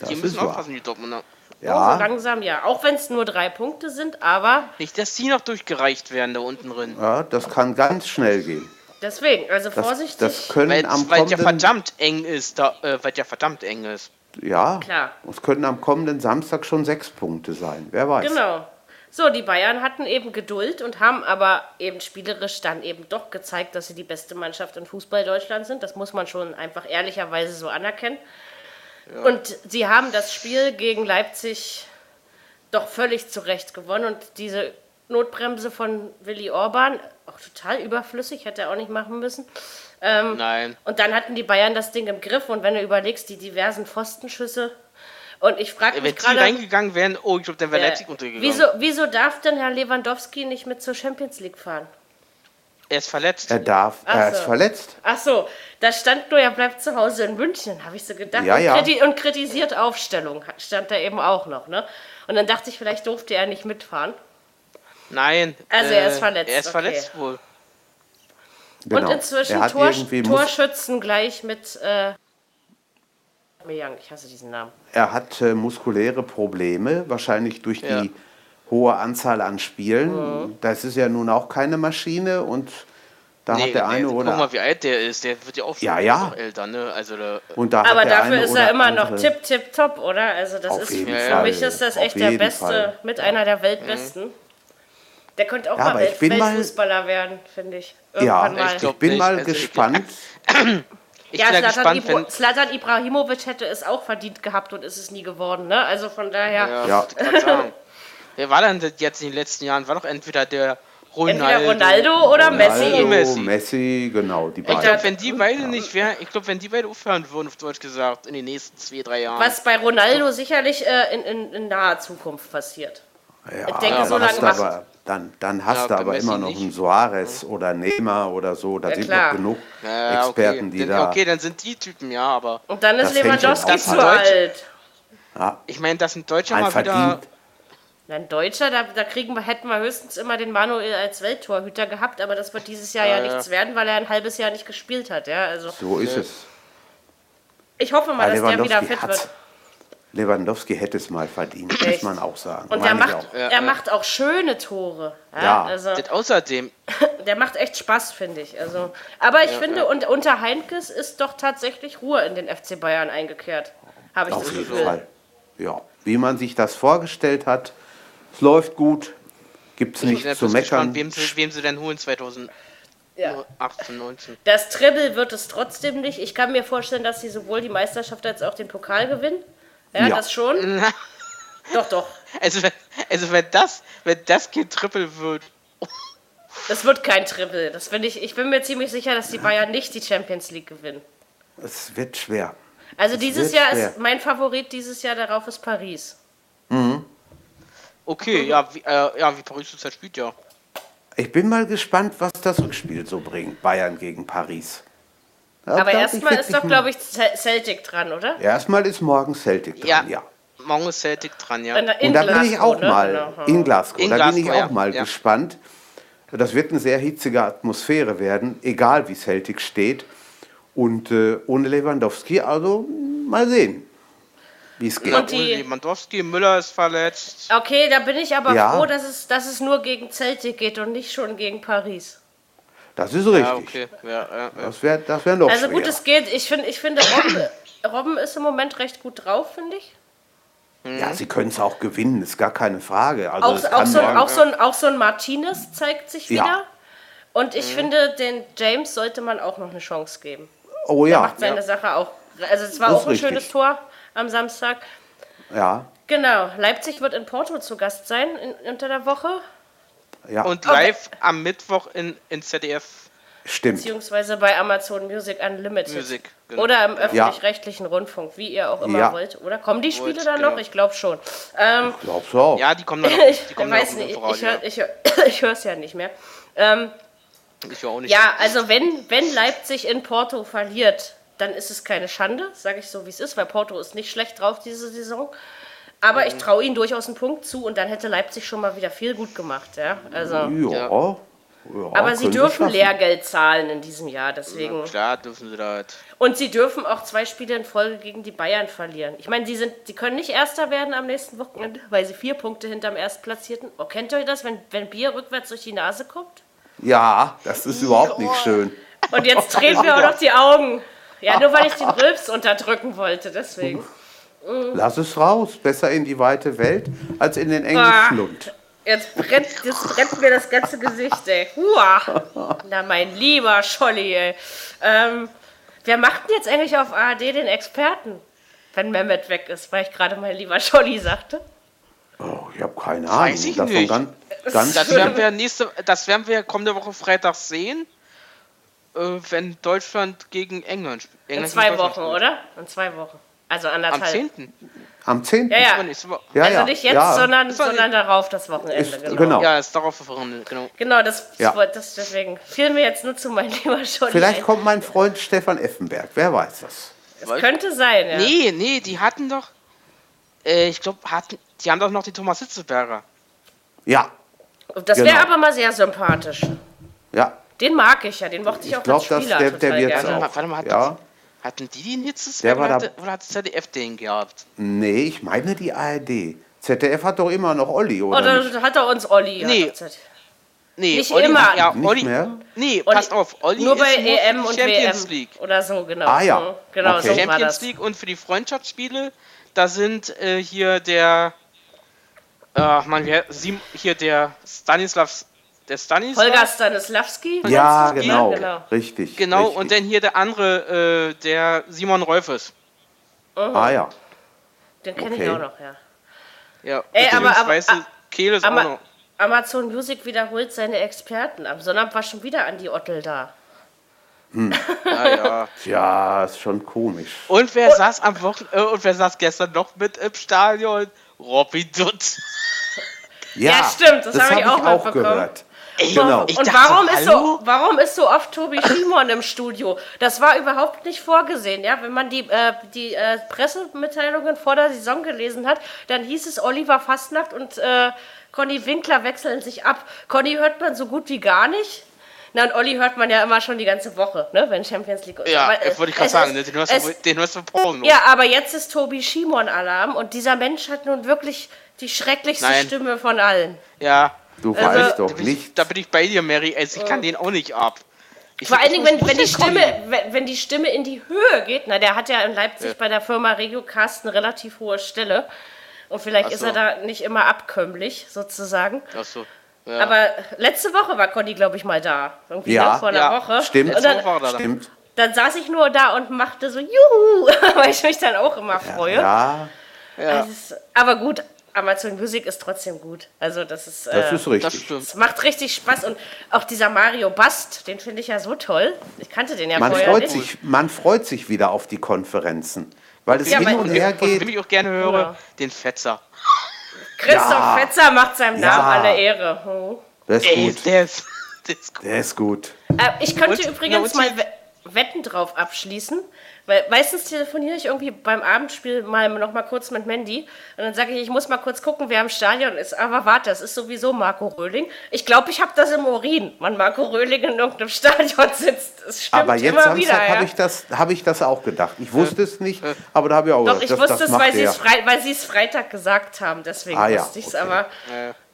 das die müssen aufpassen, die Dortmunder. Ja. Oh, so langsam ja. Auch wenn es nur drei Punkte sind, aber. Nicht, dass die noch durchgereicht werden da unten drin. Ja, das kann ganz schnell gehen. Deswegen, also vorsichtig. Das, können weil, am weil ja verdammt eng ist, da, äh, weil ja verdammt eng ist. Ja, klar. Es könnten am kommenden Samstag schon sechs Punkte sein. Wer weiß. Genau. So, die Bayern hatten eben Geduld und haben aber eben spielerisch dann eben doch gezeigt, dass sie die beste Mannschaft in Fußball Deutschland sind. Das muss man schon einfach ehrlicherweise so anerkennen. Ja. Und sie haben das Spiel gegen Leipzig doch völlig zurecht gewonnen und diese Notbremse von Willy Orban, auch total überflüssig, hätte er auch nicht machen müssen. Ähm, Nein. Und dann hatten die Bayern das Ding im Griff und wenn du überlegst, die diversen Pfostenschüsse. Und ich frage mich gerade. Wenn die reingegangen wären, oh, ich glaube, dann wäre äh, Leipzig untergegangen. Wieso, wieso darf denn Herr Lewandowski nicht mit zur Champions League fahren? Er ist verletzt. Er darf, Ach er so. ist verletzt. Ach so, da stand nur, er bleibt zu Hause in München, habe ich so gedacht. Ja, ja. Und, kriti und kritisiert Aufstellung, stand da eben auch noch. Ne? Und dann dachte ich, vielleicht durfte er nicht mitfahren. Nein. Also äh, er ist verletzt. Er ist okay. verletzt wohl. Genau. Und inzwischen Tor, Torschützen gleich mit äh, ich hasse diesen Namen. Er hat äh, muskuläre Probleme, wahrscheinlich durch ja. die hohe Anzahl an Spielen. Mhm. Das ist ja nun auch keine Maschine und da nee, hat der eine oder. Guck mal, wie alt der ist. Der wird ja auch ja, ja. älter, ne? Also da und da Aber dafür ist er immer noch tipp, tipp, top, oder? Also das ist für Fall. mich ist das echt der beste, Fall. mit einer der weltbesten. Mhm. Der könnte auch ja, mal Welt, Weltfußballer mal, werden, finde ich. Irgendwann ja, mal. ich, ich bin nicht. mal also gespannt. Ich ja, Slatan, gespannt, Slatan Ibrahimovic hätte es auch verdient gehabt und ist es nie geworden, ne? Also von daher. Ja, ja. Wer war denn jetzt in den letzten Jahren? War doch entweder der Ronaldo, entweder Ronaldo oder Ronaldo, Messi. Messi, genau, die beiden. Ich glaube, wenn die beide nicht wären, ich glaube, wenn die beide aufhören würden, auf Deutsch gesagt, in den nächsten zwei, drei Jahren. Was bei Ronaldo sicherlich äh, in, in, in, naher Zukunft passiert. Ja, ich denke, so lange aber, dann, dann hast ja, du aber immer noch einen Suarez ja. oder Neymar oder so. Da ja, sind noch genug Experten, okay. die da. Okay, dann sind die Typen, ja, aber. Und dann ist Lewandowski zu alt. Ich meine, das sind Deutsche mal wieder ein Deutscher, da, da kriegen wir, hätten wir höchstens immer den Manuel als Welttorhüter gehabt, aber das wird dieses Jahr ja, ja nichts werden, weil er ein halbes Jahr nicht gespielt hat. Ja, also, so ist es. Ich hoffe mal, dass der wieder fit wird. Lewandowski hätte es mal verdient, Echt? muss man auch sagen. Und er macht, auch. er macht auch schöne Tore. Ja, ja. Also, außerdem. Der macht echt Spaß, finde ich. Also, aber ich ja, finde, ja. Und, unter Heinkes ist doch tatsächlich Ruhe in den FC Bayern eingekehrt. Habe ich Auf das jeden Gefühl. Fall. Ja, wie man sich das vorgestellt hat, es läuft gut, gibt es nichts zu meckern. Gespannt, wem sie, wem sie denn holen 2018, ja. 19. Das Treble wird es trotzdem nicht. Ich kann mir vorstellen, dass sie sowohl die Meisterschaft als auch den Pokal gewinnen. Ja, ja. das schon. doch, doch. Also, also wenn das, wenn das kein Triple wird. Das wird kein Triple. Das ich, ich bin mir ziemlich sicher, dass die Bayern nicht die Champions League gewinnen. Es wird schwer. Also es dieses Jahr schwer. ist mein Favorit dieses Jahr darauf ist Paris. Mhm. Okay, ja, wie, äh, ja, wie Paris zurzeit spielt, ja. Ich bin mal gespannt, was das Rückspiel so bringt. Bayern gegen Paris. Aber erstmal ist doch, glaube ich, Celtic dran, oder? Erstmal ist morgen Celtic dran, ja. ja. Morgen ist Celtic dran, ja. In, in Und da bin ich auch ne? mal genau. in Glasgow. In da Glasgow, bin ich auch ja. mal ja. gespannt. Das wird eine sehr hitzige Atmosphäre werden, egal wie Celtic steht. Und äh, ohne Lewandowski, also mal sehen wie es geht. Und die Lewandowski, Müller ist verletzt. Okay, da bin ich aber ja. froh, dass es, dass es nur gegen Celtic geht und nicht schon gegen Paris. Das ist richtig. Ja, okay. ja, ja, das wäre das wär noch Also gut, es geht. Ich, find, ich finde, Robben, Robben ist im Moment recht gut drauf, finde ich. Mhm. Ja, sie können es auch gewinnen, ist gar keine Frage. Also auch, auch, so, auch, so ein, auch so ein Martinez zeigt sich wieder. Und ich mhm. finde, den James sollte man auch noch eine Chance geben. Oh ja. Der macht seine Sache auch. Also es war auch ein richtig. schönes Tor am Samstag. Ja. Genau. Leipzig wird in Porto zu Gast sein in, unter der Woche. Ja. Und live okay. am Mittwoch in, in ZDF. Stimmt. Beziehungsweise bei Amazon Music Unlimited. Music, genau. Oder im öffentlich-rechtlichen ja. Rundfunk, wie ihr auch immer ja. wollt. Oder kommen die Spiele Wollt, dann genau. noch? Ich glaube schon. Ähm, ich glaube so auch. Ja, die kommen dann noch. Die kommen ich weiß nicht, ich, höre ich, ich höre es ja nicht mehr. Ähm, ich höre auch nicht. Ja, also wenn, wenn Leipzig in Porto verliert, dann ist es keine Schande, sage ich so, wie es ist, weil Porto ist nicht schlecht drauf diese Saison. Aber ich traue ihnen durchaus einen Punkt zu und dann hätte Leipzig schon mal wieder viel gut gemacht. Ja, also, ja. ja. aber sie dürfen Lehrgeld zahlen in diesem Jahr, deswegen. Ja, klar dürfen sie das. Und sie dürfen auch zwei Spiele in Folge gegen die Bayern verlieren. Ich meine, sie, sind, sie können nicht Erster werden am nächsten Wochenende, weil sie vier Punkte hinterm Erstplatzierten. Oh, kennt ihr das, wenn, wenn Bier rückwärts durch die Nase kommt? Ja, das ist überhaupt nicht schön. Und jetzt drehen wir auch noch die Augen. Ja, nur weil ich den Rülps unterdrücken wollte, deswegen. Lass es raus. Besser in die weite Welt als in den engen Schlund. Jetzt brennt, jetzt brennt mir das ganze Gesicht, ey. Hua. Na, mein lieber Scholli, ey. Ähm, wer macht denn jetzt eigentlich auf ARD den Experten, wenn Mehmet weg ist, weil ich gerade mein lieber Scholli sagte? Oh, ich habe keine Ahnung. Weiß ich nicht. Ganz das werden wir nächste, das werden wir kommende Woche Freitag sehen, äh, wenn Deutschland gegen England spielt. In zwei Wochen, spielt. oder? In zwei Wochen. Also anderthalb. Am 10. Am 10. Ja, ja. ja also nicht jetzt, ja. sondern, sondern darauf das Wochenende. Ist, genau. genau. Ja, ist darauf Wochenende, genau. Genau, das, ja. das deswegen fiel mir jetzt nur zu, mein lieber Scholli. Vielleicht ein. kommt mein Freund Stefan Effenberg, wer weiß das. Es könnte sein, ja. Nee, nee, die hatten doch, äh, ich glaube, hatten, die haben doch noch die Thomas Hitzeberger. Ja. Das genau. wäre aber mal sehr sympathisch. Ja. Den mag ich ja, den mochte ich, ich auch glaub, als Spieler der, der, der gerne. Auch, warte mal, hat ja. Hatten die den Hitzesberger oder, hatte, oder hat ZDF den gehabt? Nee, ich meine die ARD. ZDF hat doch immer noch Olli, oder? Oder nicht? hat er uns Olli? Nee. Nee, nicht Olli, immer. Ja, nicht Olli, mehr? Nee, Olli, passt auf. Olli nur bei EM und Champions WM League. oder so, genau. Ah ja, genau okay. so Champions League und für die Freundschaftsspiele, da sind äh, hier der, äh, man, hier der Stanislavs der Stanislav. Holger Stanislawski? Ja, genau, genau. Richtig. Genau, richtig. und dann hier der andere, äh, der Simon Rolfes. Oh. Ah ja. Den kenne okay. ich auch noch, ja. Ja, Ey, aber, aber, Kehl ist aber, auch noch. Amazon Music wiederholt seine Experten. Am Sonnabend war schon wieder Andi Ottel da. Hm. Ja, ja. ja, ist schon komisch. Und wer und, saß am Wochen äh, und wer saß gestern noch mit im Stadion? Robby Dutt. Ja, ja stimmt, das, das habe hab ich auch, auch gehört. Ey, genau. Und warum ist, so, warum ist so oft Tobi Schimon im Studio? Das war überhaupt nicht vorgesehen. Ja? Wenn man die, äh, die äh, Pressemitteilungen vor der Saison gelesen hat, dann hieß es, Oliver Fastnacht und äh, Conny Winkler wechseln sich ab. Conny hört man so gut wie gar nicht. Na, und Olli hört man ja immer schon die ganze Woche, ne, wenn Champions League ist. Ja, aber, das wollte ich gerade sagen, ist, den hörst, es, den hörst du Porno. Ja, aber jetzt ist Tobi Schimon Alarm und dieser Mensch hat nun wirklich die schrecklichste Nein. Stimme von allen. Ja, Du also, weißt doch nicht. Da bin ich bei dir, Mary. Also ich kann den auch nicht ab. Ich Vor allen Dingen, wenn, wenn, die Stimme, wenn, wenn, die Stimme in die Höhe geht, na, der hat ja in Leipzig ja. bei der Firma Regiocast eine relativ hohe Stelle. Und vielleicht so. ist er da nicht immer abkömmlich, sozusagen. Ach so. Ja. Aber letzte Woche war Conny, glaube ich, mal da. Irgendwie ja. Ne, vor einer ja. Woche. Stimmt. Und dann, Stimmt. dann saß ich nur da und machte so Juhu, weil ich mich dann auch immer freue. Ja. ja. Also, aber gut, Amazon Music ist trotzdem gut. Also das ist. Das äh, ist richtig. Das Es macht richtig Spaß und auch dieser Mario Bast, den finde ich ja so toll. Ich kannte den ja man vorher freut nicht. Sich, man freut sich wieder auf die Konferenzen, weil es ja, hin und her geht. Und ich auch gerne höre, ja. den Fetzer. Christoph ja. Fetzer macht seinem Namen alle Ehre. Hm. Der ist Ey, gut. Der ist, der ist gut. Der ist gut. Äh, ich könnte und, übrigens mal Wetten drauf abschließen. Weil meistens telefoniere ich irgendwie beim Abendspiel mal noch mal kurz mit Mandy und dann sage ich, ich muss mal kurz gucken, wer im Stadion ist. Aber warte, das ist sowieso Marco Röhling. Ich glaube, ich habe das im Urin, wann Marco Röhling in irgendeinem Stadion sitzt. Das stimmt aber jetzt immer Samstag wieder. habe ich, das, hab ich das auch gedacht. Ich wusste es nicht, aber da habe ich auch Doch, gedacht, ich wusste das es, weil sie, es Frei, weil sie es Freitag gesagt haben. Deswegen ah, wusste ich es. Okay. Aber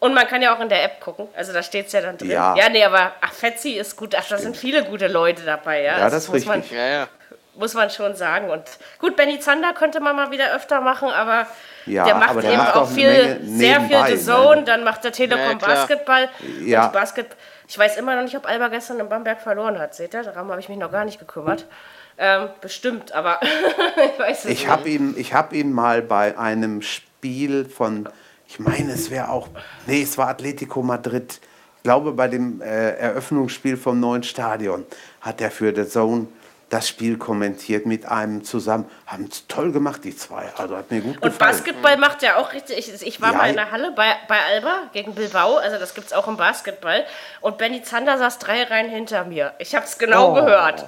und man kann ja auch in der App gucken. Also da steht es ja dann drin. Ja. ja, nee, aber ach, Fetzi ist gut. Ach, da sind viele gute Leute dabei. Ja, ja das, das ist richtig. Man, ja, ja muss man schon sagen. Und gut, Benny Zander könnte man mal wieder öfter machen, aber ja, der macht aber eben macht auch viel, sehr viel The Zone, ne? dann macht der Telekom ja, Basketball. Ja. Und Basket ich weiß immer noch nicht, ob Alba gestern in Bamberg verloren hat. Seht ihr? Darum habe ich mich noch gar nicht gekümmert. Ähm, bestimmt, aber ich weiß es ich nicht. ihn, ich habe ihn mal bei einem Spiel von, ich meine, es wäre auch, nee, es war Atletico Madrid. Ich glaube, bei dem äh, Eröffnungsspiel vom neuen Stadion hat er für The Zone das Spiel kommentiert mit einem zusammen. Haben es toll gemacht, die zwei. Also hat mir gut gefallen. Und Basketball macht ja auch richtig. Ich, ich war ja, mal in der Halle bei, bei Alba gegen Bilbao, also das gibt es auch im Basketball. Und Benny Zander saß drei Reihen hinter mir. Ich habe es genau oh. gehört.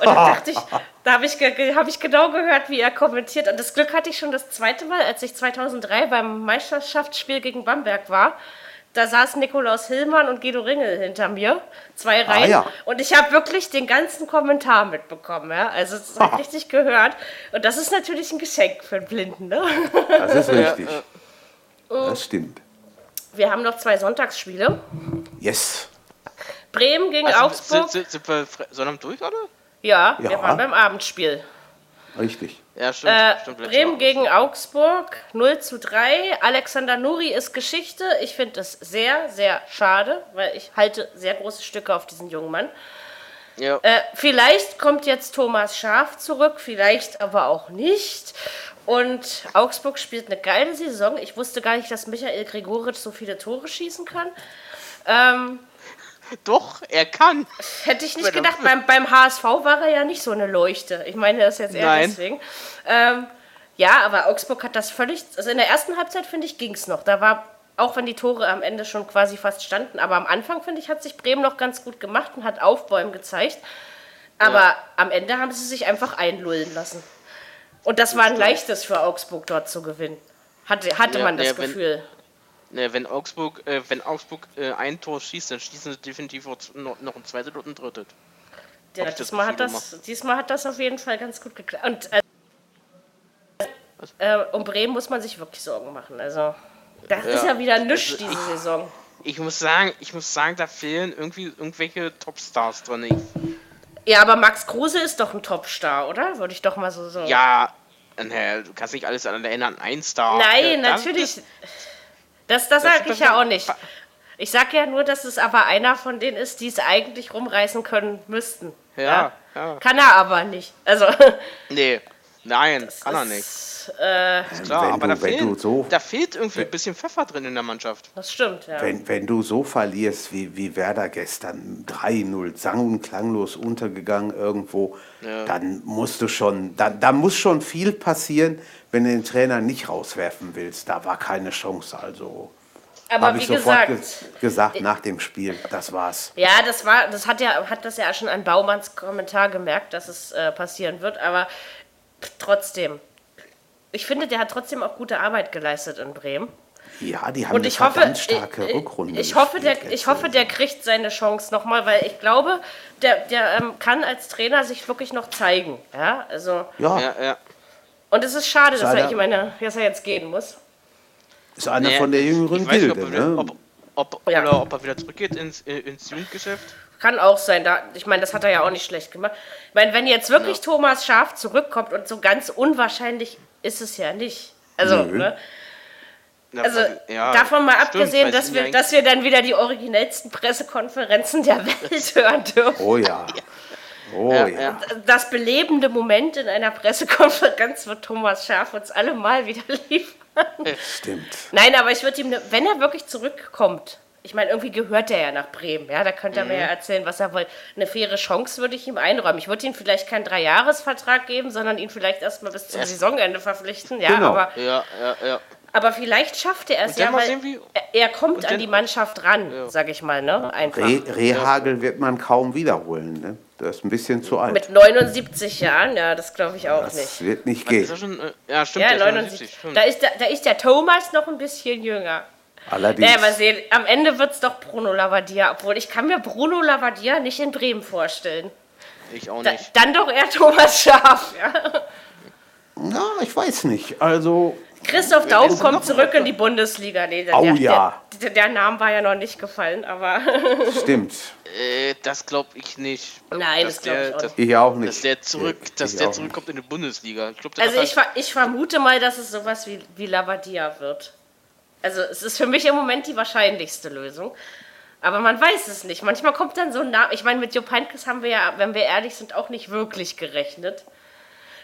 Und da dachte ich, da habe ich, hab ich genau gehört, wie er kommentiert. Und das Glück hatte ich schon das zweite Mal, als ich 2003 beim Meisterschaftsspiel gegen Bamberg war da saß Nikolaus Hillmann und Guido Ringel hinter mir, zwei ah, Reihen. Ah, ja. Und ich habe wirklich den ganzen Kommentar mitbekommen. Ja? Also es hat richtig gehört. Und das ist natürlich ein Geschenk für einen Blinden. Ne? Das ist richtig. Das stimmt. Wir haben noch zwei Sonntagsspiele. Yes. Bremen gegen also, Augsburg. Sind, sind wir Sonnabend durch, oder? Ja, ja, wir waren beim Abendspiel. Richtig. Ja, stimmt. Äh, stimmt Bremen gegen Augsburg 0 zu 3. Alexander Nuri ist Geschichte. Ich finde es sehr, sehr schade, weil ich halte sehr große Stücke auf diesen jungen Mann. Ja. Äh, vielleicht kommt jetzt Thomas Schaf zurück, vielleicht aber auch nicht. Und Augsburg spielt eine geile Saison. Ich wusste gar nicht, dass Michael Gregoritsch so viele Tore schießen kann. Ähm, Doch, er kann. Hätte ich nicht gedacht. Beim, beim HSV war er ja nicht so eine Leuchte. Ich meine das jetzt eher Nein. deswegen. Ähm, ja, aber Augsburg hat das völlig. Also in der ersten Halbzeit, finde ich, ging es noch. Da war, auch wenn die Tore am Ende schon quasi fast standen, aber am Anfang, finde ich, hat sich Bremen noch ganz gut gemacht und hat Aufbäumen gezeigt. Aber ja. am Ende haben sie sich einfach einlullen lassen. Und das war ein leichtes für Augsburg dort zu gewinnen. Hatte, hatte ja, man das ja, Gefühl. Wenn, wenn Augsburg, äh, wenn Augsburg äh, ein Tor schießt, dann schießen sie definitiv noch, ein zweites und ein drittes. Ja, diesmal, hat das, diesmal hat das auf jeden Fall ganz gut geklappt. Und äh, äh, um Bremen muss man sich wirklich Sorgen machen. Also, das ja, ist ja wieder nichts also, diese ich, Saison. Ich muss sagen, ich muss sagen, da fehlen irgendwie irgendwelche Topstars drin. Ich, ja, aber Max Kruse ist doch ein Topstar, oder? Würde ich doch mal so sagen. Ja, du kannst nicht alles an erinnern, ein Star. Nein, äh, natürlich. Das, das, das sage ich ja auch nicht. Ich sage ja nur, dass es aber einer von denen ist, die es eigentlich rumreißen können müssten. Ja, ja. ja. Kann er aber nicht. Also. Nee, nein, das kann er nicht. Äh, klar, wenn aber du, da, fehlen, so, da fehlt irgendwie ein bisschen Pfeffer drin in der Mannschaft. Das stimmt, ja. Wenn, wenn du so verlierst wie, wie Werder gestern, 3-0, sang- und klanglos untergegangen irgendwo, ja. dann musst du schon, da, da muss schon viel passieren, wenn du den Trainer nicht rauswerfen willst. Da war keine Chance, also. Aber wie ich sofort gesagt, ge gesagt nach dem Spiel, das war's. Ja, das war, das hat ja, hat das ja schon an Baumanns Kommentar gemerkt, dass es äh, passieren wird, aber trotzdem, ich finde, der hat trotzdem auch gute Arbeit geleistet in Bremen. Ja, die haben und ich hoffe, ganz starke ich, Rückrunde. Ich hoffe, der, ich hoffe, der kriegt seine Chance nochmal, weil ich glaube, der, der ähm, kann als Trainer sich wirklich noch zeigen. Ja, also. Ja, ja. ja. Und es ist schade, dass er, ich meine, dass er jetzt gehen muss. Ist einer nee, von der jüngeren Gilde, ob, ne? ob, ob, ja. Oder ob er wieder zurückgeht ins, äh, ins Jugendgeschäft. Kann auch sein. Da, ich meine, das hat er ja auch nicht schlecht gemacht. Ich meine, wenn jetzt wirklich ja. Thomas Schaf zurückkommt und so ganz unwahrscheinlich ist es ja nicht. Also, Nö. ne? Also ja, davon mal stimmt, abgesehen, dass wir, dass wir dann wieder die originellsten Pressekonferenzen der Welt hören dürfen. Oh ja. Oh ja. ja. Das belebende Moment in einer Pressekonferenz wird Thomas Schaf uns alle mal wieder liefern. Stimmt. Nein, aber ich würde ihm, ne, wenn er wirklich zurückkommt, ich meine, irgendwie gehört er ja nach Bremen. Ja, da könnte er mhm. mir ja erzählen, was er will. Eine faire Chance würde ich ihm einräumen. Ich würde ihm vielleicht keinen Dreijahresvertrag geben, sondern ihn vielleicht erstmal bis zum ja. Saisonende verpflichten. Ja, genau. aber, ja, ja, ja. aber vielleicht schafft er es ja, weil er, kommt an die Mannschaft ran, ja. sag ich mal. Ne? Einfach. Re Rehagel wird man kaum wiederholen. Ne? Der ist ein bisschen zu alt. Mit 79 Jahren, ja, das glaube ich auch das nicht. Das wird nicht gehen. Schon, äh, ja, stimmt. Ja, 79. Da, ist der, da ist der Thomas noch ein bisschen jünger. Allerdings. Ja, mal sehen, am Ende wird es doch Bruno Lavadia, obwohl ich kann mir Bruno Lavadia nicht in Bremen vorstellen. Ich auch nicht. Da, dann doch eher Thomas Schaf, ja. Na, ich weiß nicht. Also. Christoph Daum kommt zurück in die Bundesliga. Nee, der, oh ja. Der, der, Name war ja noch nicht gefallen, aber. Stimmt. Äh, das glaube ich nicht. Nein, das glaube ich auch nicht. Ich auch nicht. Dass der, zurück, ich, dass der zurückkommt in die Bundesliga. Ich glaub, also ich, ich vermute mal, dass es sowas wie, wie Lavadia wird. Also es ist für mich im Moment die wahrscheinlichste Lösung. Aber man weiß es nicht. Manchmal kommt dann so ein Name. Ich meine, mit Jupp Heynckes haben wir ja, wenn wir ehrlich sind, auch nicht wirklich gerechnet.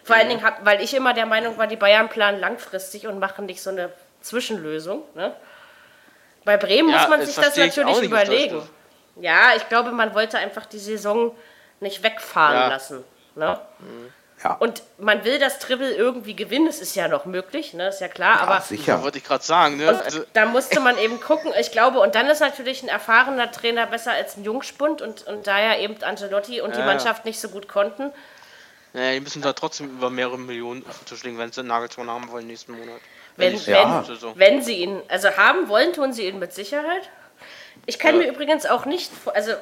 Vor allen Dingen, hab, weil ich immer der Meinung war, die Bayern planen langfristig und machen nicht so eine Zwischenlösung. Ne? Bei Bremen ja, muss man sich das natürlich überlegen. Ja, ich glaube, man wollte einfach die Saison nicht wegfahren ja. lassen. Ne? Mhm. Ja. Und man will das Triple irgendwie gewinnen, das ist ja noch möglich, ne? ist ja klar. Ja, aber sicher. wollte ich gerade sagen. Ne? Also da musste man eben gucken, ich glaube, und dann ist natürlich ein erfahrener Trainer besser als ein Jungspund und, und da ja eben Angelotti und ja, die Mannschaft nicht so gut konnten. Ja, die müssen da trotzdem über mehrere Millionen auf den Tisch legen, wenn sie einen Nagelsmann haben wollen nächsten Monat. Wenn, wenn, ja. wenn sie ihn, also haben wollen, tun sie ihn mit Sicherheit. Ich kann mir übrigens auch nicht, also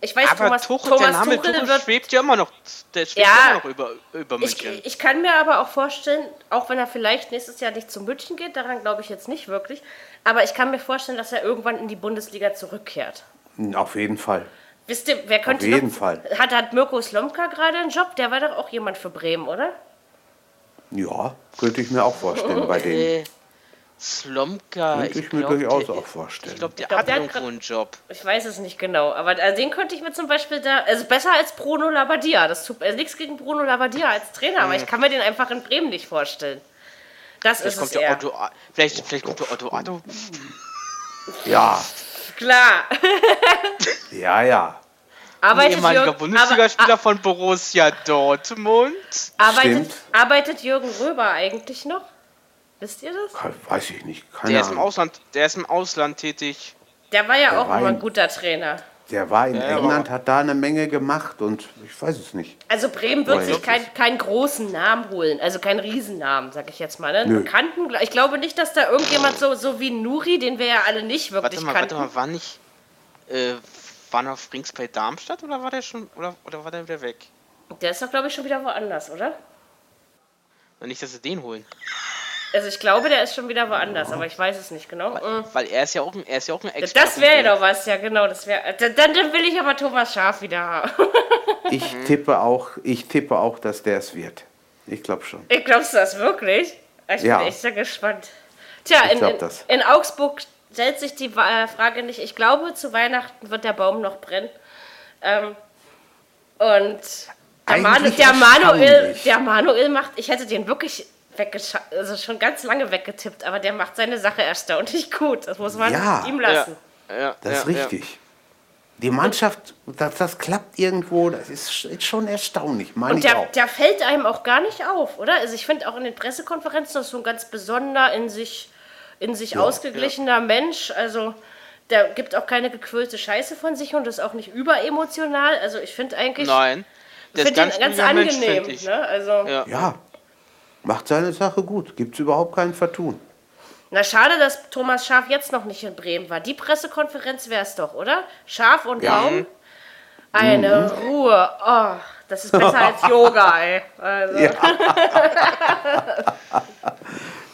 ich weiß, aber Thomas, Tuchel, Thomas der Name Tuchel, Tuchel wird, schwebt ja immer noch, der schwebt ja, immer noch über, über München. Ich, ich, kann mir aber auch vorstellen, auch wenn er vielleicht nächstes Jahr nicht zu München geht, daran glaube ich jetzt nicht wirklich, aber ich kann mir vorstellen, dass er irgendwann in die Bundesliga zurückkehrt. Auf jeden Fall. Wisst ihr, wer könnte Auf jeden noch, Fall. Hat, hat Mirko Slomka gerade einen Job? Der war doch auch jemand für Bremen, oder? Ja, könnte ich mir auch vorstellen bei denen. Slomka. Könnte ich, ich mir glaub, durchaus der, auch vorstellen. Ich glaube, der glaub, hat der irgendwo einen Job. Ich weiß es nicht genau, aber den könnte ich mir zum Beispiel da, also besser als Bruno Labbadia. Das tut also nichts gegen Bruno Labbadia als Trainer, mhm. aber ich kann mir den einfach in Bremen nicht vorstellen. Das vielleicht ist kommt es der Otto, vielleicht, vielleicht kommt der Otto Otto. Ja. Klar. ja, ja. Arbeitet ehemaliger Bundesligaspieler aber, von Borussia Dortmund. Arbeitet, arbeitet Jürgen Röber eigentlich noch? Wisst ihr das? Weiß ich nicht. Keine der, ist im Ausland, der ist im Ausland tätig. Der war ja der auch war immer ein guter Trainer. Der war in ja, England, hat da eine Menge gemacht und ich weiß es nicht. Also Bremen wird sich keinen kein großen Namen holen, also keinen Riesennamen, sag ich jetzt mal. Ne? Bekannten, ich glaube nicht, dass da irgendjemand so, so wie Nuri, den wir ja alle nicht wirklich warte mal, kannten. Warte mal, war nicht, äh, war noch Frings bei Darmstadt oder war der schon, oder, oder war der wieder weg? Der ist doch, glaube ich, schon wieder woanders, oder? Nicht, dass sie den holen. Also ich glaube, der ist schon wieder woanders, aber ich weiß es nicht genau. Weil, weil er ist ja auch ein, er ist ja auch ein Extra. Das wäre ja doch was, ja genau. Das wäre. Dann, dann will ich aber Thomas Schaf wieder haben. ich tippe auch, ich tippe auch, dass der es wird. Ich glaube schon. Ich glaubst du das wirklich? Ich ja. bin echt sehr gespannt. Tja, in, in, in, Augsburg stellt sich die äh, Frage nicht. Ich glaube, zu Weihnachten wird der Baum noch brennen. Ähm, und der, Manu, der, Manuel, der Manuel macht, ich hätte den wirklich also schon ganz lange weggetippt, aber der macht seine Sache erstaunlich gut. Das muss man ja, ihm lassen. Ja, ja, das ist richtig. Die Mannschaft, das, das klappt irgendwo, das ist, ist schon erstaunlich. Und der, der fällt einem auch gar nicht auf, oder? Also ich finde auch in den Pressekonferenzen das ist so ein ganz besonderer, in sich, in sich ausgeglichener Mensch. Also der gibt auch keine gequirlte Scheiße von sich und ist auch nicht überemotional. Also ich finde eigentlich. Nein. Ich finde ihn ganz angenehm. Mensch, ne? also, ja. Macht seine Sache gut. Gibt es überhaupt kein Vertun. Na, schade, dass Thomas Schaf jetzt noch nicht in Bremen war. Die Pressekonferenz wäre es doch, oder? Schaf und ja. Baum. Eine mhm. Ruhe. Oh, das ist besser als Yoga, ey. Also. Ja.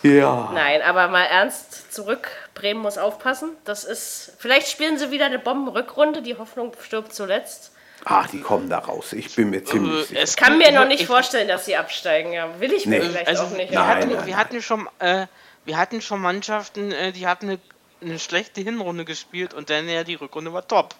ja. Nein, aber mal ernst zurück. Bremen muss aufpassen. Das ist. Vielleicht spielen sie wieder eine Bombenrückrunde. Die Hoffnung stirbt zuletzt. Ah, die kommen da raus. Ich bin mir ziemlich äh, sicher. Ich kann mir noch nicht vorstellen, dass sie absteigen. Ja, will ich nee. vielleicht also, auch nicht. Wir, nein, hatten, nein, wir hatten schon, äh, wir hatten schon Mannschaften, äh, die hatten eine, eine, schlechte Hinrunde gespielt und dann ja die Rückrunde war top.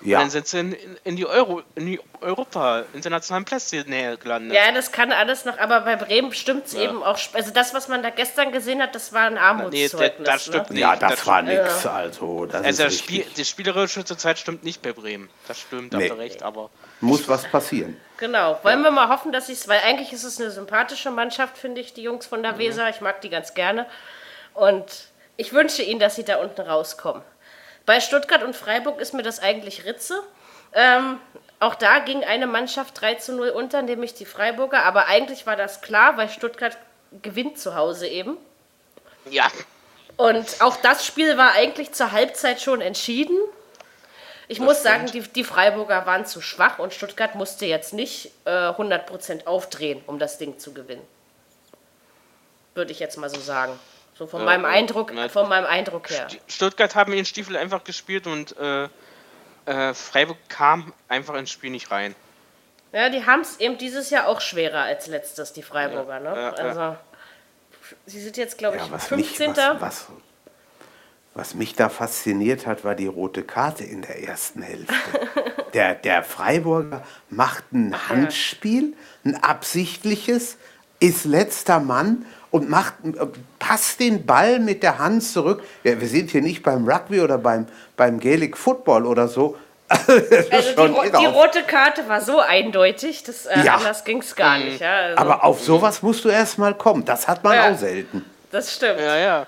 Ja. Und dann sind sie in, in, die Euro, in die Europa, internationalen Plätze näher gelandet. Ja, das kann alles noch, aber bei Bremen stimmt es ja. eben auch. Also das, was man da gestern gesehen hat, das war ein Armutszeugnis. Nee, das, stimmt ne? nicht. Ja, das, das war nichts. Also, das also das, Spiel, das Spielerische zurzeit stimmt nicht bei Bremen. Das stimmt, nee. habt recht, aber... Muss was passieren. Genau. Wollen ja. wir mal hoffen, dass es, weil eigentlich ist es eine sympathische Mannschaft, finde ich, die Jungs von der mhm. Weser. Ich mag die ganz gerne. Und ich wünsche ihnen, dass sie da unten rauskommen. Bei Stuttgart und Freiburg ist mir das eigentlich Ritze. Ähm, auch da ging eine Mannschaft 3 zu 0 unter, nämlich die Freiburger. Aber eigentlich war das klar, weil Stuttgart gewinnt zu Hause eben. Ja. Und auch das Spiel war eigentlich zur Halbzeit schon entschieden. Ich das muss sagen, die, die, Freiburger waren zu schwach und Stuttgart musste jetzt nicht äh, 100% aufdrehen, um das Ding zu gewinnen. Würde ich jetzt mal so sagen. So von ja, meinem Eindruck, na, von meinem Eindruck her. Stuttgart haben ihren Stiefel einfach gespielt und äh, äh, Freiburg kam einfach ins Spiel nicht rein. Ja, die haben es eben dieses Jahr auch schwerer als letztes, die Freiburger. Ja, ne? Ja, also, sie sind jetzt, glaube ich, 15. Mich, was, was, was, mich da fasziniert hat, war die rote Karte in der ersten Hälfte. der, der Freiburger macht ein Handspiel, ein absichtliches, ist letzter Mann und macht, passt den Ball mit der Hand zurück. Ja, wir sind hier nicht beim Rugby oder beim, beim Gaelic Football oder so. also die, die, rote Karte war so eindeutig, dass, äh, ja. anders ging es gar nicht. Ja, also. Aber auf sowas musst du erst mal kommen. Das hat man ja, auch selten. Das stimmt. Ja, ja.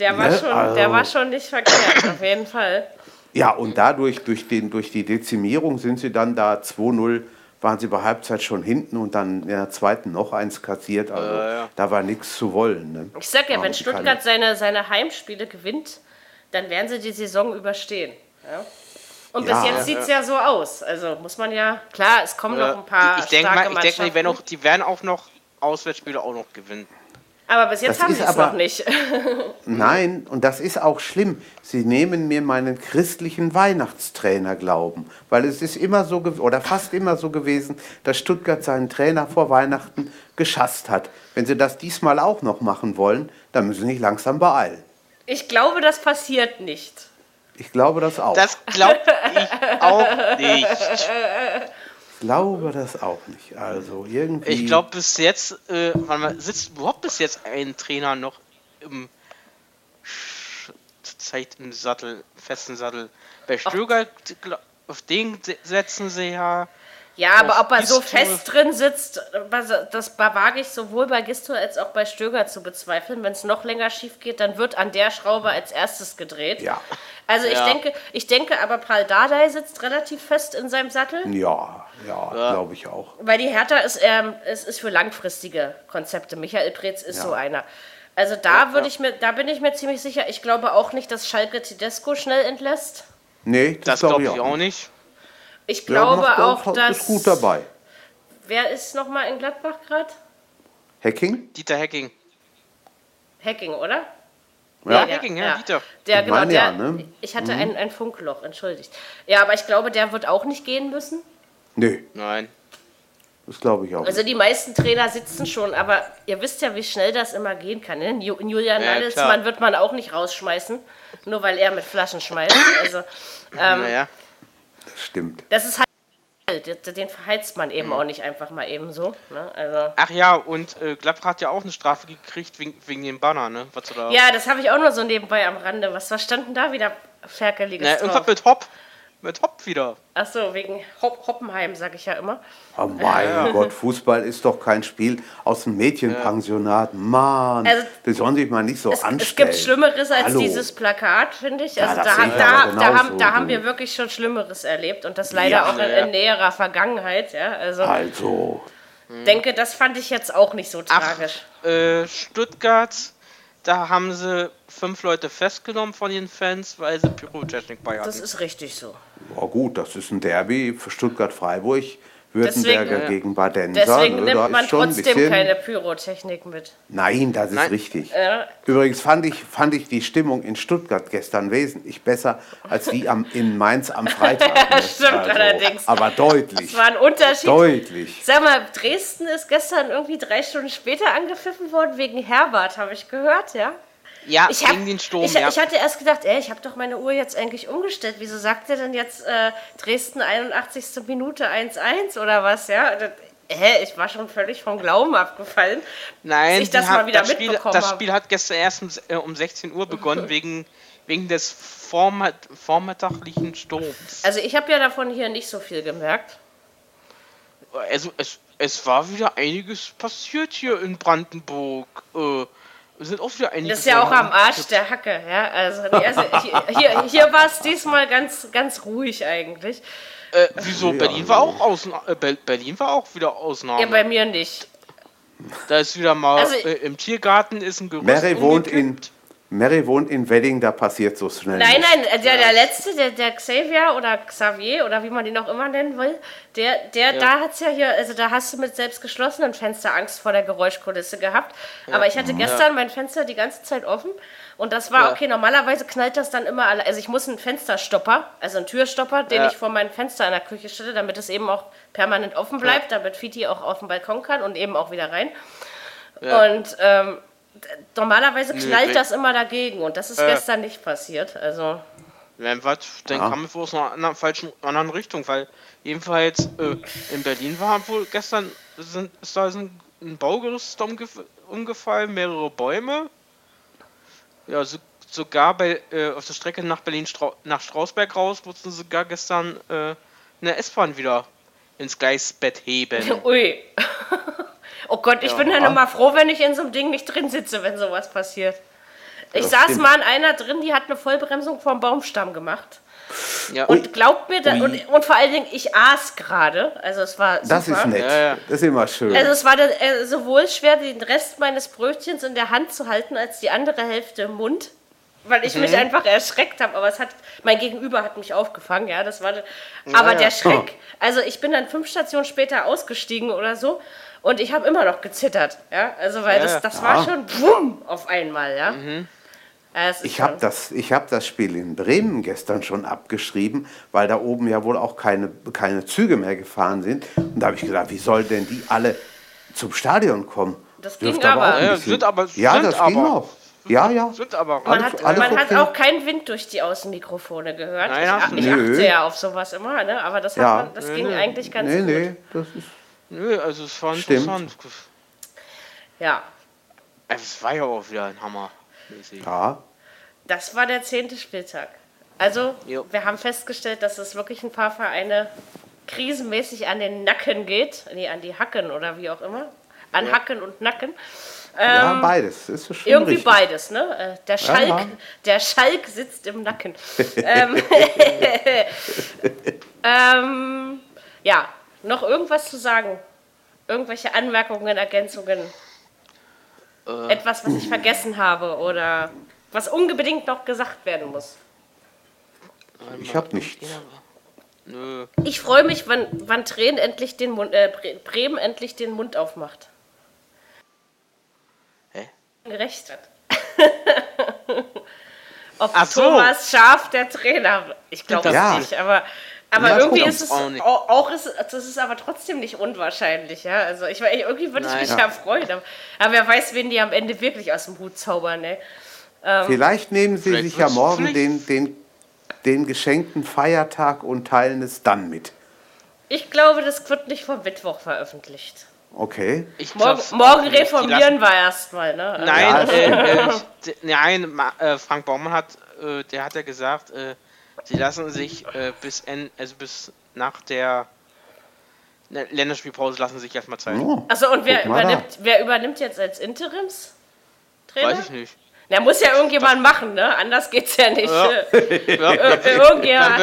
Der war, ne? schon, also, der war schon nicht verkehrt, auf jeden Fall. Ja, und dadurch, durch, den, durch die Dezimierung sind sie dann da 2-0 waren sie bei Halbzeit schon hinten und dann in der zweiten noch eins kassiert. Also äh, ja. da war nichts zu wollen. Ne? Ich sag ja, wenn Stuttgart seine, seine Heimspiele gewinnt, dann werden sie die Saison überstehen. Ja? Und ja, bis jetzt sieht es ja so aus. Also muss man ja, klar, es kommen noch ein paar. Ich denke mal, ich denke, die werden, auch, die werden auch noch Auswärtsspiele auch noch gewinnen. Aber bis jetzt das haben sie es noch nicht. nein, und das ist auch schlimm. Sie nehmen mir meinen christlichen Weihnachtstrainer glauben, weil es ist immer so oder fast immer so gewesen, dass Stuttgart seinen Trainer vor Weihnachten geschasst hat. Wenn sie das diesmal auch noch machen wollen, dann müssen sie sich langsam beeilen. Ich glaube, das passiert nicht. Ich glaube das auch. Das glaube ich auch nicht. glaube das auch nicht. Also irgendwie. Ich glaube bis jetzt, äh, man sitzt überhaupt bis jetzt ein Trainer noch im Zeit im Sattel, festen Sattel. Bei Stöger, auf den setzen sie ja. Ja, aber ob er so fest drin sitzt, das wage ich sowohl bei Gisto als auch bei Stöger zu bezweifeln. Wenn es noch länger schief geht, dann wird an der Schraube als erstes gedreht. Ja. Also ich ja. denke, ich denke aber Paul Dardai sitzt relativ fest in seinem Sattel. Ja, ja, ja. glaube ich auch. Weil die Hertha ist, ähm, es ist für langfristige Konzepte. Michael Preetz ist ja. so einer. Also da würde ich mir, da bin ich mir ziemlich sicher. Ich glaube auch nicht, dass Schalke Tedesco schnell entlässt. Nee, das, das glaube glaub ich auch nicht. Ich glaube ja, auch, auch, dass. Ist gut dabei. Wer ist nochmal in Gladbach gerade? Hacking? Dieter Hacking. Hacking, oder? Ja, ja Hacking, ja, ja, Dieter. Der, genau, der, ja, ne? Ich hatte mhm. ein, ein Funkloch, entschuldigt. Ja, aber ich glaube, der wird auch nicht gehen müssen. Nö. Nein. Das glaube ich auch. Also die meisten Trainer sitzen schon, aber ihr wisst ja, wie schnell das immer gehen kann. Ne? Julian ja, Nagelsmann wird man auch nicht rausschmeißen, nur weil er mit Flaschen schmeißt. Also, ähm, naja. Das stimmt. Das ist halt den verheizt man eben auch nicht einfach mal eben so. Ne? Also Ach ja, und äh, Gladbach hat ja auch eine Strafe gekriegt wegen, wegen dem Banner, ne? Was da ja, das habe ich auch nur so nebenbei am Rande. Was, was stand denn da wieder Ferkeliges Na, Irgendwas mit Hopp mit Hopp wieder. Ach so, wegen Hopp Hoppenheim, sage ich ja immer. Oh mein ja. Gott, Fußball ist doch kein Spiel aus dem Mädchenpensionat. Mann, also, die sollen sich mal nicht so es, anstellen. Es gibt Schlimmeres als Hallo. dieses Plakat, finde ich. Also ja, da, da, da, haben, da haben wir wirklich schon Schlimmeres erlebt und das leider ja, auch in, in, näherer Vergangenheit. Ja, also, also. denke, das fand ich jetzt auch nicht so tragisch. Ach, äh, Stuttgart da haben sie fünf Leute festgenommen von den Fans, weil sie Pyrotechnik bei hatten. Das ist richtig so. Ja gut, das ist ein Derby für Stuttgart-Freiburg. Württemberger deswegen, gegen Badenser. Deswegen ne, nimmt man trotzdem bisschen... keine Pyrotechnik mit. Nein, das ist Nein. richtig. Ja. Übrigens fand ich, fand ich die Stimmung in Stuttgart gestern wesentlich besser als die am, in Mainz am Freitag. Ne? Stimmt also, allerdings. Aber deutlich. Das war ein Unterschied. Deutlich. Sag mal, Dresden ist gestern irgendwie drei Stunden später angepfiffen worden wegen Herbert, habe ich gehört, ja? Ja, ich hab, gegen den Sturm. Ich, ja. ich hatte erst gedacht, ey, ich habe doch meine Uhr jetzt eigentlich umgestellt. Wieso sagt er denn jetzt äh, Dresden 81. Minute 1-1 oder was? Ja, das, hä, ich war schon völlig vom Glauben abgefallen. Nein, ich das haben, mal wieder das Spiel, das Spiel hat gestern erst um, äh, um 16 Uhr begonnen, wegen, wegen des vormitt vormittaglichen Sturms. Also ich habe ja davon hier nicht so viel gemerkt. Also es, es war wieder einiges passiert hier in Brandenburg. Äh, sind auch wieder einige. Das ist ja auch am Arsch der Hacke, ja. Also, also hier, hier, hier war es diesmal ganz, ganz ruhig eigentlich. Äh, wieso? Berlin war auch Ausna äh, Berlin war auch wieder Ausnahme. Ja, bei mir nicht. Da ist wieder mal also, äh, im Tiergarten ist ein Gerüst Mary wohnt in Mary wohnt in Wedding, da passiert so schnell. Nein, nein, der, der letzte, der, der Xavier oder Xavier oder wie man ihn auch immer nennen will, der, der, ja. da hat's ja hier, also da hast du mit selbst geschlossenen Fenster Angst vor der Geräuschkulisse gehabt. Ja. Aber ich hatte gestern ja. mein Fenster die ganze Zeit offen und das war okay. Normalerweise knallt das dann immer alle. Also ich muss einen Fensterstopper, also einen Türstopper, den ich vor mein Fenster in der Küche stelle, damit es eben auch permanent offen bleibt, damit Fiti auch auf den Balkon kann und eben auch wieder rein. Und ähm, normalerweise knallt nee, das immer dagegen und das ist äh, gestern nicht passiert. Also. Wenn was, dann ja. kam es wohl aus einer anderen, falschen, anderen Richtung, weil jedenfalls äh, in Berlin war wohl gestern sind, ist da ein, ein Baugerüst umgef umgefallen, mehrere Bäume. Ja, so, sogar bei, äh, auf der Strecke nach Berlin -Stra nach Strausberg raus mussten sogar gestern äh, eine S-Bahn wieder ins Gleisbett heben. Ui. Oh Gott, ich ja. bin dann immer froh, wenn ich in so einem Ding nicht drin sitze, wenn sowas passiert. Ich das saß stimmt. mal in einer drin, die hat eine Vollbremsung vom Baumstamm gemacht. Ja. Und glaubt mir, da, und, und, vor allen Dingen, ich aß gerade. Also es war super. Das ist nett. Ja, ja. Das ist immer schön. Also es war der, äh, sowohl schwer, den Rest meines Brötchens in der Hand zu halten, als die andere Hälfte im Mund. Weil ich mhm. mich einfach erschreckt habe. Aber es hat, mein Gegenüber hat mich aufgefangen, ja. Das war, aber der Schreck, also ich bin dann fünf Stationen später ausgestiegen oder so. Und ich habe immer noch gezittert, ja. Also weil ja, das, das ja. war schon bumm auf einmal, ja. Mhm. ja ich habe das, hab das Spiel in Bremen gestern schon abgeschrieben, weil da oben ja wohl auch keine, keine Züge mehr gefahren sind. Und da habe ich gedacht, wie soll denn die alle zum Stadion kommen? Das ging aber. aber, bisschen, sind aber, ja, das aber, ging auch. Ja, ja. Sind aber man hat, man okay. hat auch keinen Wind durch die Außenmikrofone gehört. Nein, ich, ich achte ja auf sowas immer, ne? aber das, ja. man, das nee, ging nee. eigentlich ganz nee, gut. Nee, das ist Nö, also es war Stimmt. interessant. Ja. Es war ja auch wieder ein Hammer. Ja. Das war der zehnte Spieltag. Also, jo. wir haben festgestellt, dass es wirklich ein paar Vereine krisenmäßig an den Nacken geht. Nee, an die Hacken oder wie auch immer. An ja. Hacken und Nacken. Ähm, ja, beides. Ist schon irgendwie richtig. beides, ne? Äh, der Schalk, ja. der Schalk sitzt im Nacken. ähm, ähm, ja, noch irgendwas zu sagen? Irgendwelche Anmerkungen, Ergänzungen? Äh. Etwas, was ich vergessen habe oder was unbedingt noch gesagt werden muss? Ich habe nichts. Nö. Ich freue mich, wann, wann Tränen endlich den Mund, äh, Bremen endlich den Mund aufmacht. Hä? Gerecht hat. Ob Ach so. Thomas Schaf der Trainer, ich glaube ja. nicht, aber, aber ja, irgendwie ist es auch, ist, das ist aber trotzdem nicht unwahrscheinlich, ja. Also ich irgendwie würde ich mich ja, ja freuen, aber, aber, wer weiß, wen die am Ende wirklich aus dem Hut zaubern, ne? Ähm, Vielleicht nehmen sie sich ja morgen den, den den geschenkten Feiertag und teilen es dann mit. Ich glaube, das wird nicht vor Mittwoch veröffentlicht. Okay. Ich morgen, morgen reformieren wir erstmal, ne? Nein, ja, äh, äh, nein äh, Frank Baumann hat, äh, der hat ja gesagt, äh, sie lassen sich äh, bis, en, also bis nach der Länderspielpause lassen sich erstmal Zeit. Oh, Achso, und wer übernimmt, wer übernimmt jetzt als Interimstrainer? Weiß ich nicht. Der muss ja irgendjemand machen, ne? Anders geht's ja nicht. Ja. ja. Irgendjemand.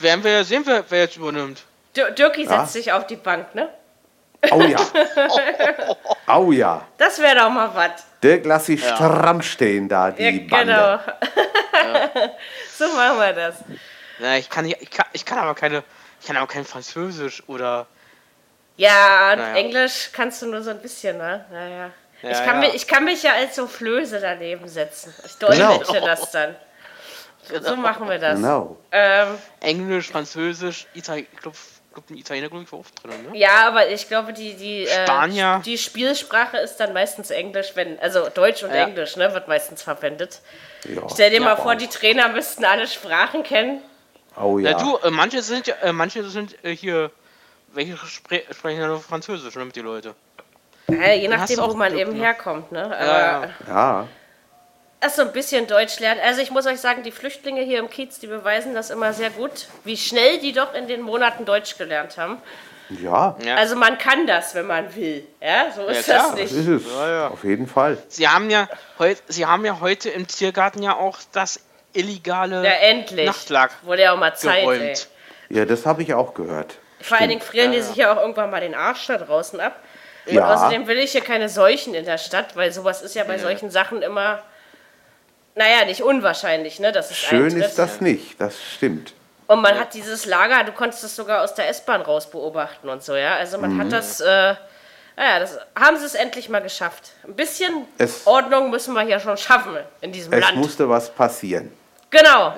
Werden wir sehen, wer, wer jetzt übernimmt. Dirki setzt ja. sich auf die Bank, ne? Oh ja. oh ja. Das wäre doch mal was. Dirk, lass sie ja. stramm stehen da, die ja, Bande. Genau. so machen wir das. Na, ich kann, ich, kann, ich kann aber keine, ich kann aber kein Französisch oder. Ja, naja. Englisch kannst du nur so ein bisschen, ne? Naja. Ja, ich, kann ja. mich, ich kann mich ja als Soufflöse daneben setzen. Ich dolmetsche genau. das dann. Genau. So machen wir das. Genau. Ähm, Englisch, Französisch, Italien, ich glaube, glaub, Italiener glaube ich oft drin, ne? Ja, aber ich glaube, die, die, äh, die Spielsprache ist dann meistens Englisch, wenn, also Deutsch und ja. Englisch, ne, wird meistens verwendet. Ja. Stell dir mal vor, die Trainer müssten alle Sprachen kennen. Oh ja. Na, du, äh, manche sind äh, manche sind äh, hier, welche spre sprechen ja nur Französisch, ne, mit die Leute. Ja, je nachdem, wo man Glück, eben ne? herkommt. Ne? Aber ja. Erst so ein bisschen Deutsch lernen. Also ich muss euch sagen, die Flüchtlinge hier im Kiez, die beweisen das immer sehr gut, wie schnell die doch in den Monaten Deutsch gelernt haben. Ja. Also man kann das, wenn man will. Ja, so ist ja, das nicht. Das ist es. Ja, ja. Auf jeden Fall. Sie haben ja heute, Sie haben ja heute im Tiergarten ja auch das illegale ja, endlich. Nachtlager Wurde ja auch mal Zeit. Geräumt. Ja, das habe ich auch gehört. Vor Stimmt. allen Dingen frieren die sich ja auch irgendwann mal den Arsch da draußen ab. Ja. Und außerdem will ich hier keine Seuchen in der Stadt, weil sowas ist ja bei solchen Sachen immer, naja, nicht unwahrscheinlich, ne? Das ist Schön eintritt. ist das nicht, das stimmt. Und man hat dieses Lager, du konntest es sogar aus der S-Bahn raus beobachten und so, ja. Also man mhm. hat das, äh, naja, das haben sie es endlich mal geschafft. Ein bisschen es, Ordnung müssen wir hier schon schaffen in diesem es Land. Es musste was passieren. Genau.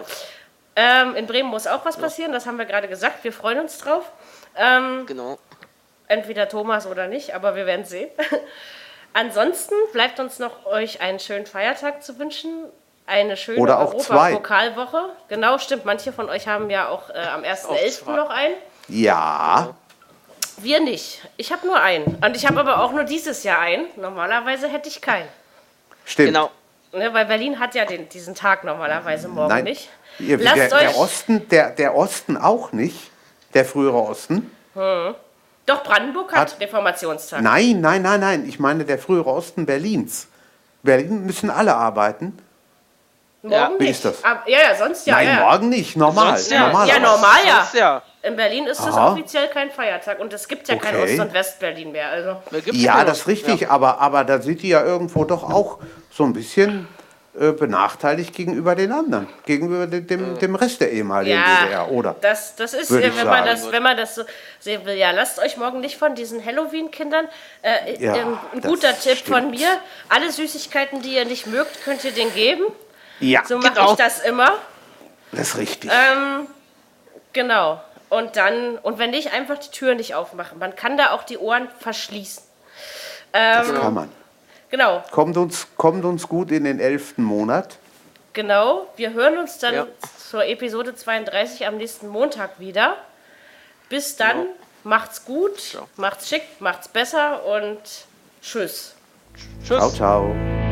Ähm, in Bremen muss auch was passieren, das haben wir gerade gesagt. Wir freuen uns drauf. Ähm, genau. Entweder Thomas oder nicht, aber wir werden sehen. Ansonsten bleibt uns noch euch einen schönen Feiertag zu wünschen. Eine schöne Europapokalwoche. Genau, stimmt. Manche von euch haben ja auch äh, am 1.11. noch einen. Ja. Wir nicht. Ich habe nur einen. Und ich habe aber auch nur dieses Jahr einen. Normalerweise hätte ich keinen. Stimmt. Genau. Ne, weil Berlin hat ja den, diesen Tag normalerweise morgen Nein. nicht. Ihr, der, der, Osten, der, der Osten auch nicht. Der frühere Osten. Hm. Doch, Brandenburg hat, hat Reformationstag. Nein, nein, nein, nein. Ich meine der frühere Osten Berlins. Berlin müssen alle arbeiten. Morgen ja. nicht. Wie ist das? ja, ja, sonst ja. Nein, ja. morgen nicht. Normal. Sonst, ja. ja, normal ja. ja. In Berlin ist das offiziell kein Feiertag und es gibt ja okay. kein Ost- und West-Berlin mehr. Also. Ja, das ist richtig, aber, aber da sind die ja irgendwo doch auch so ein bisschen äh, benachteiligt gegenüber den anderen, gegenüber dem, dem, dem Rest der ehemaligen ja, DDR, oder? Das, das ist, ja, wenn, man das, wenn man das so sehen will, ja, lasst euch morgen nicht von diesen Halloween-Kindern, äh, ja, ähm, ein guter Tipp stimmt. von mir, alle Süßigkeiten, die ihr nicht mögt, könnt ihr denen geben. Ja, So mache genau. ich das immer. Das ist richtig. Ähm, genau. Und dann, und wenn nicht, einfach die Tür nicht aufmachen. Man kann da auch die Ohren verschließen. Ähm, das kann man. Genau. Kommt uns, kommt uns gut in den elften Monat. Genau. Wir hören uns dann ja. zur Episode 32 am nächsten Montag wieder. Bis dann. Genau. Macht's gut, ja. macht's schick, macht's besser und tschüss. Tschüss. Ciao, ciao.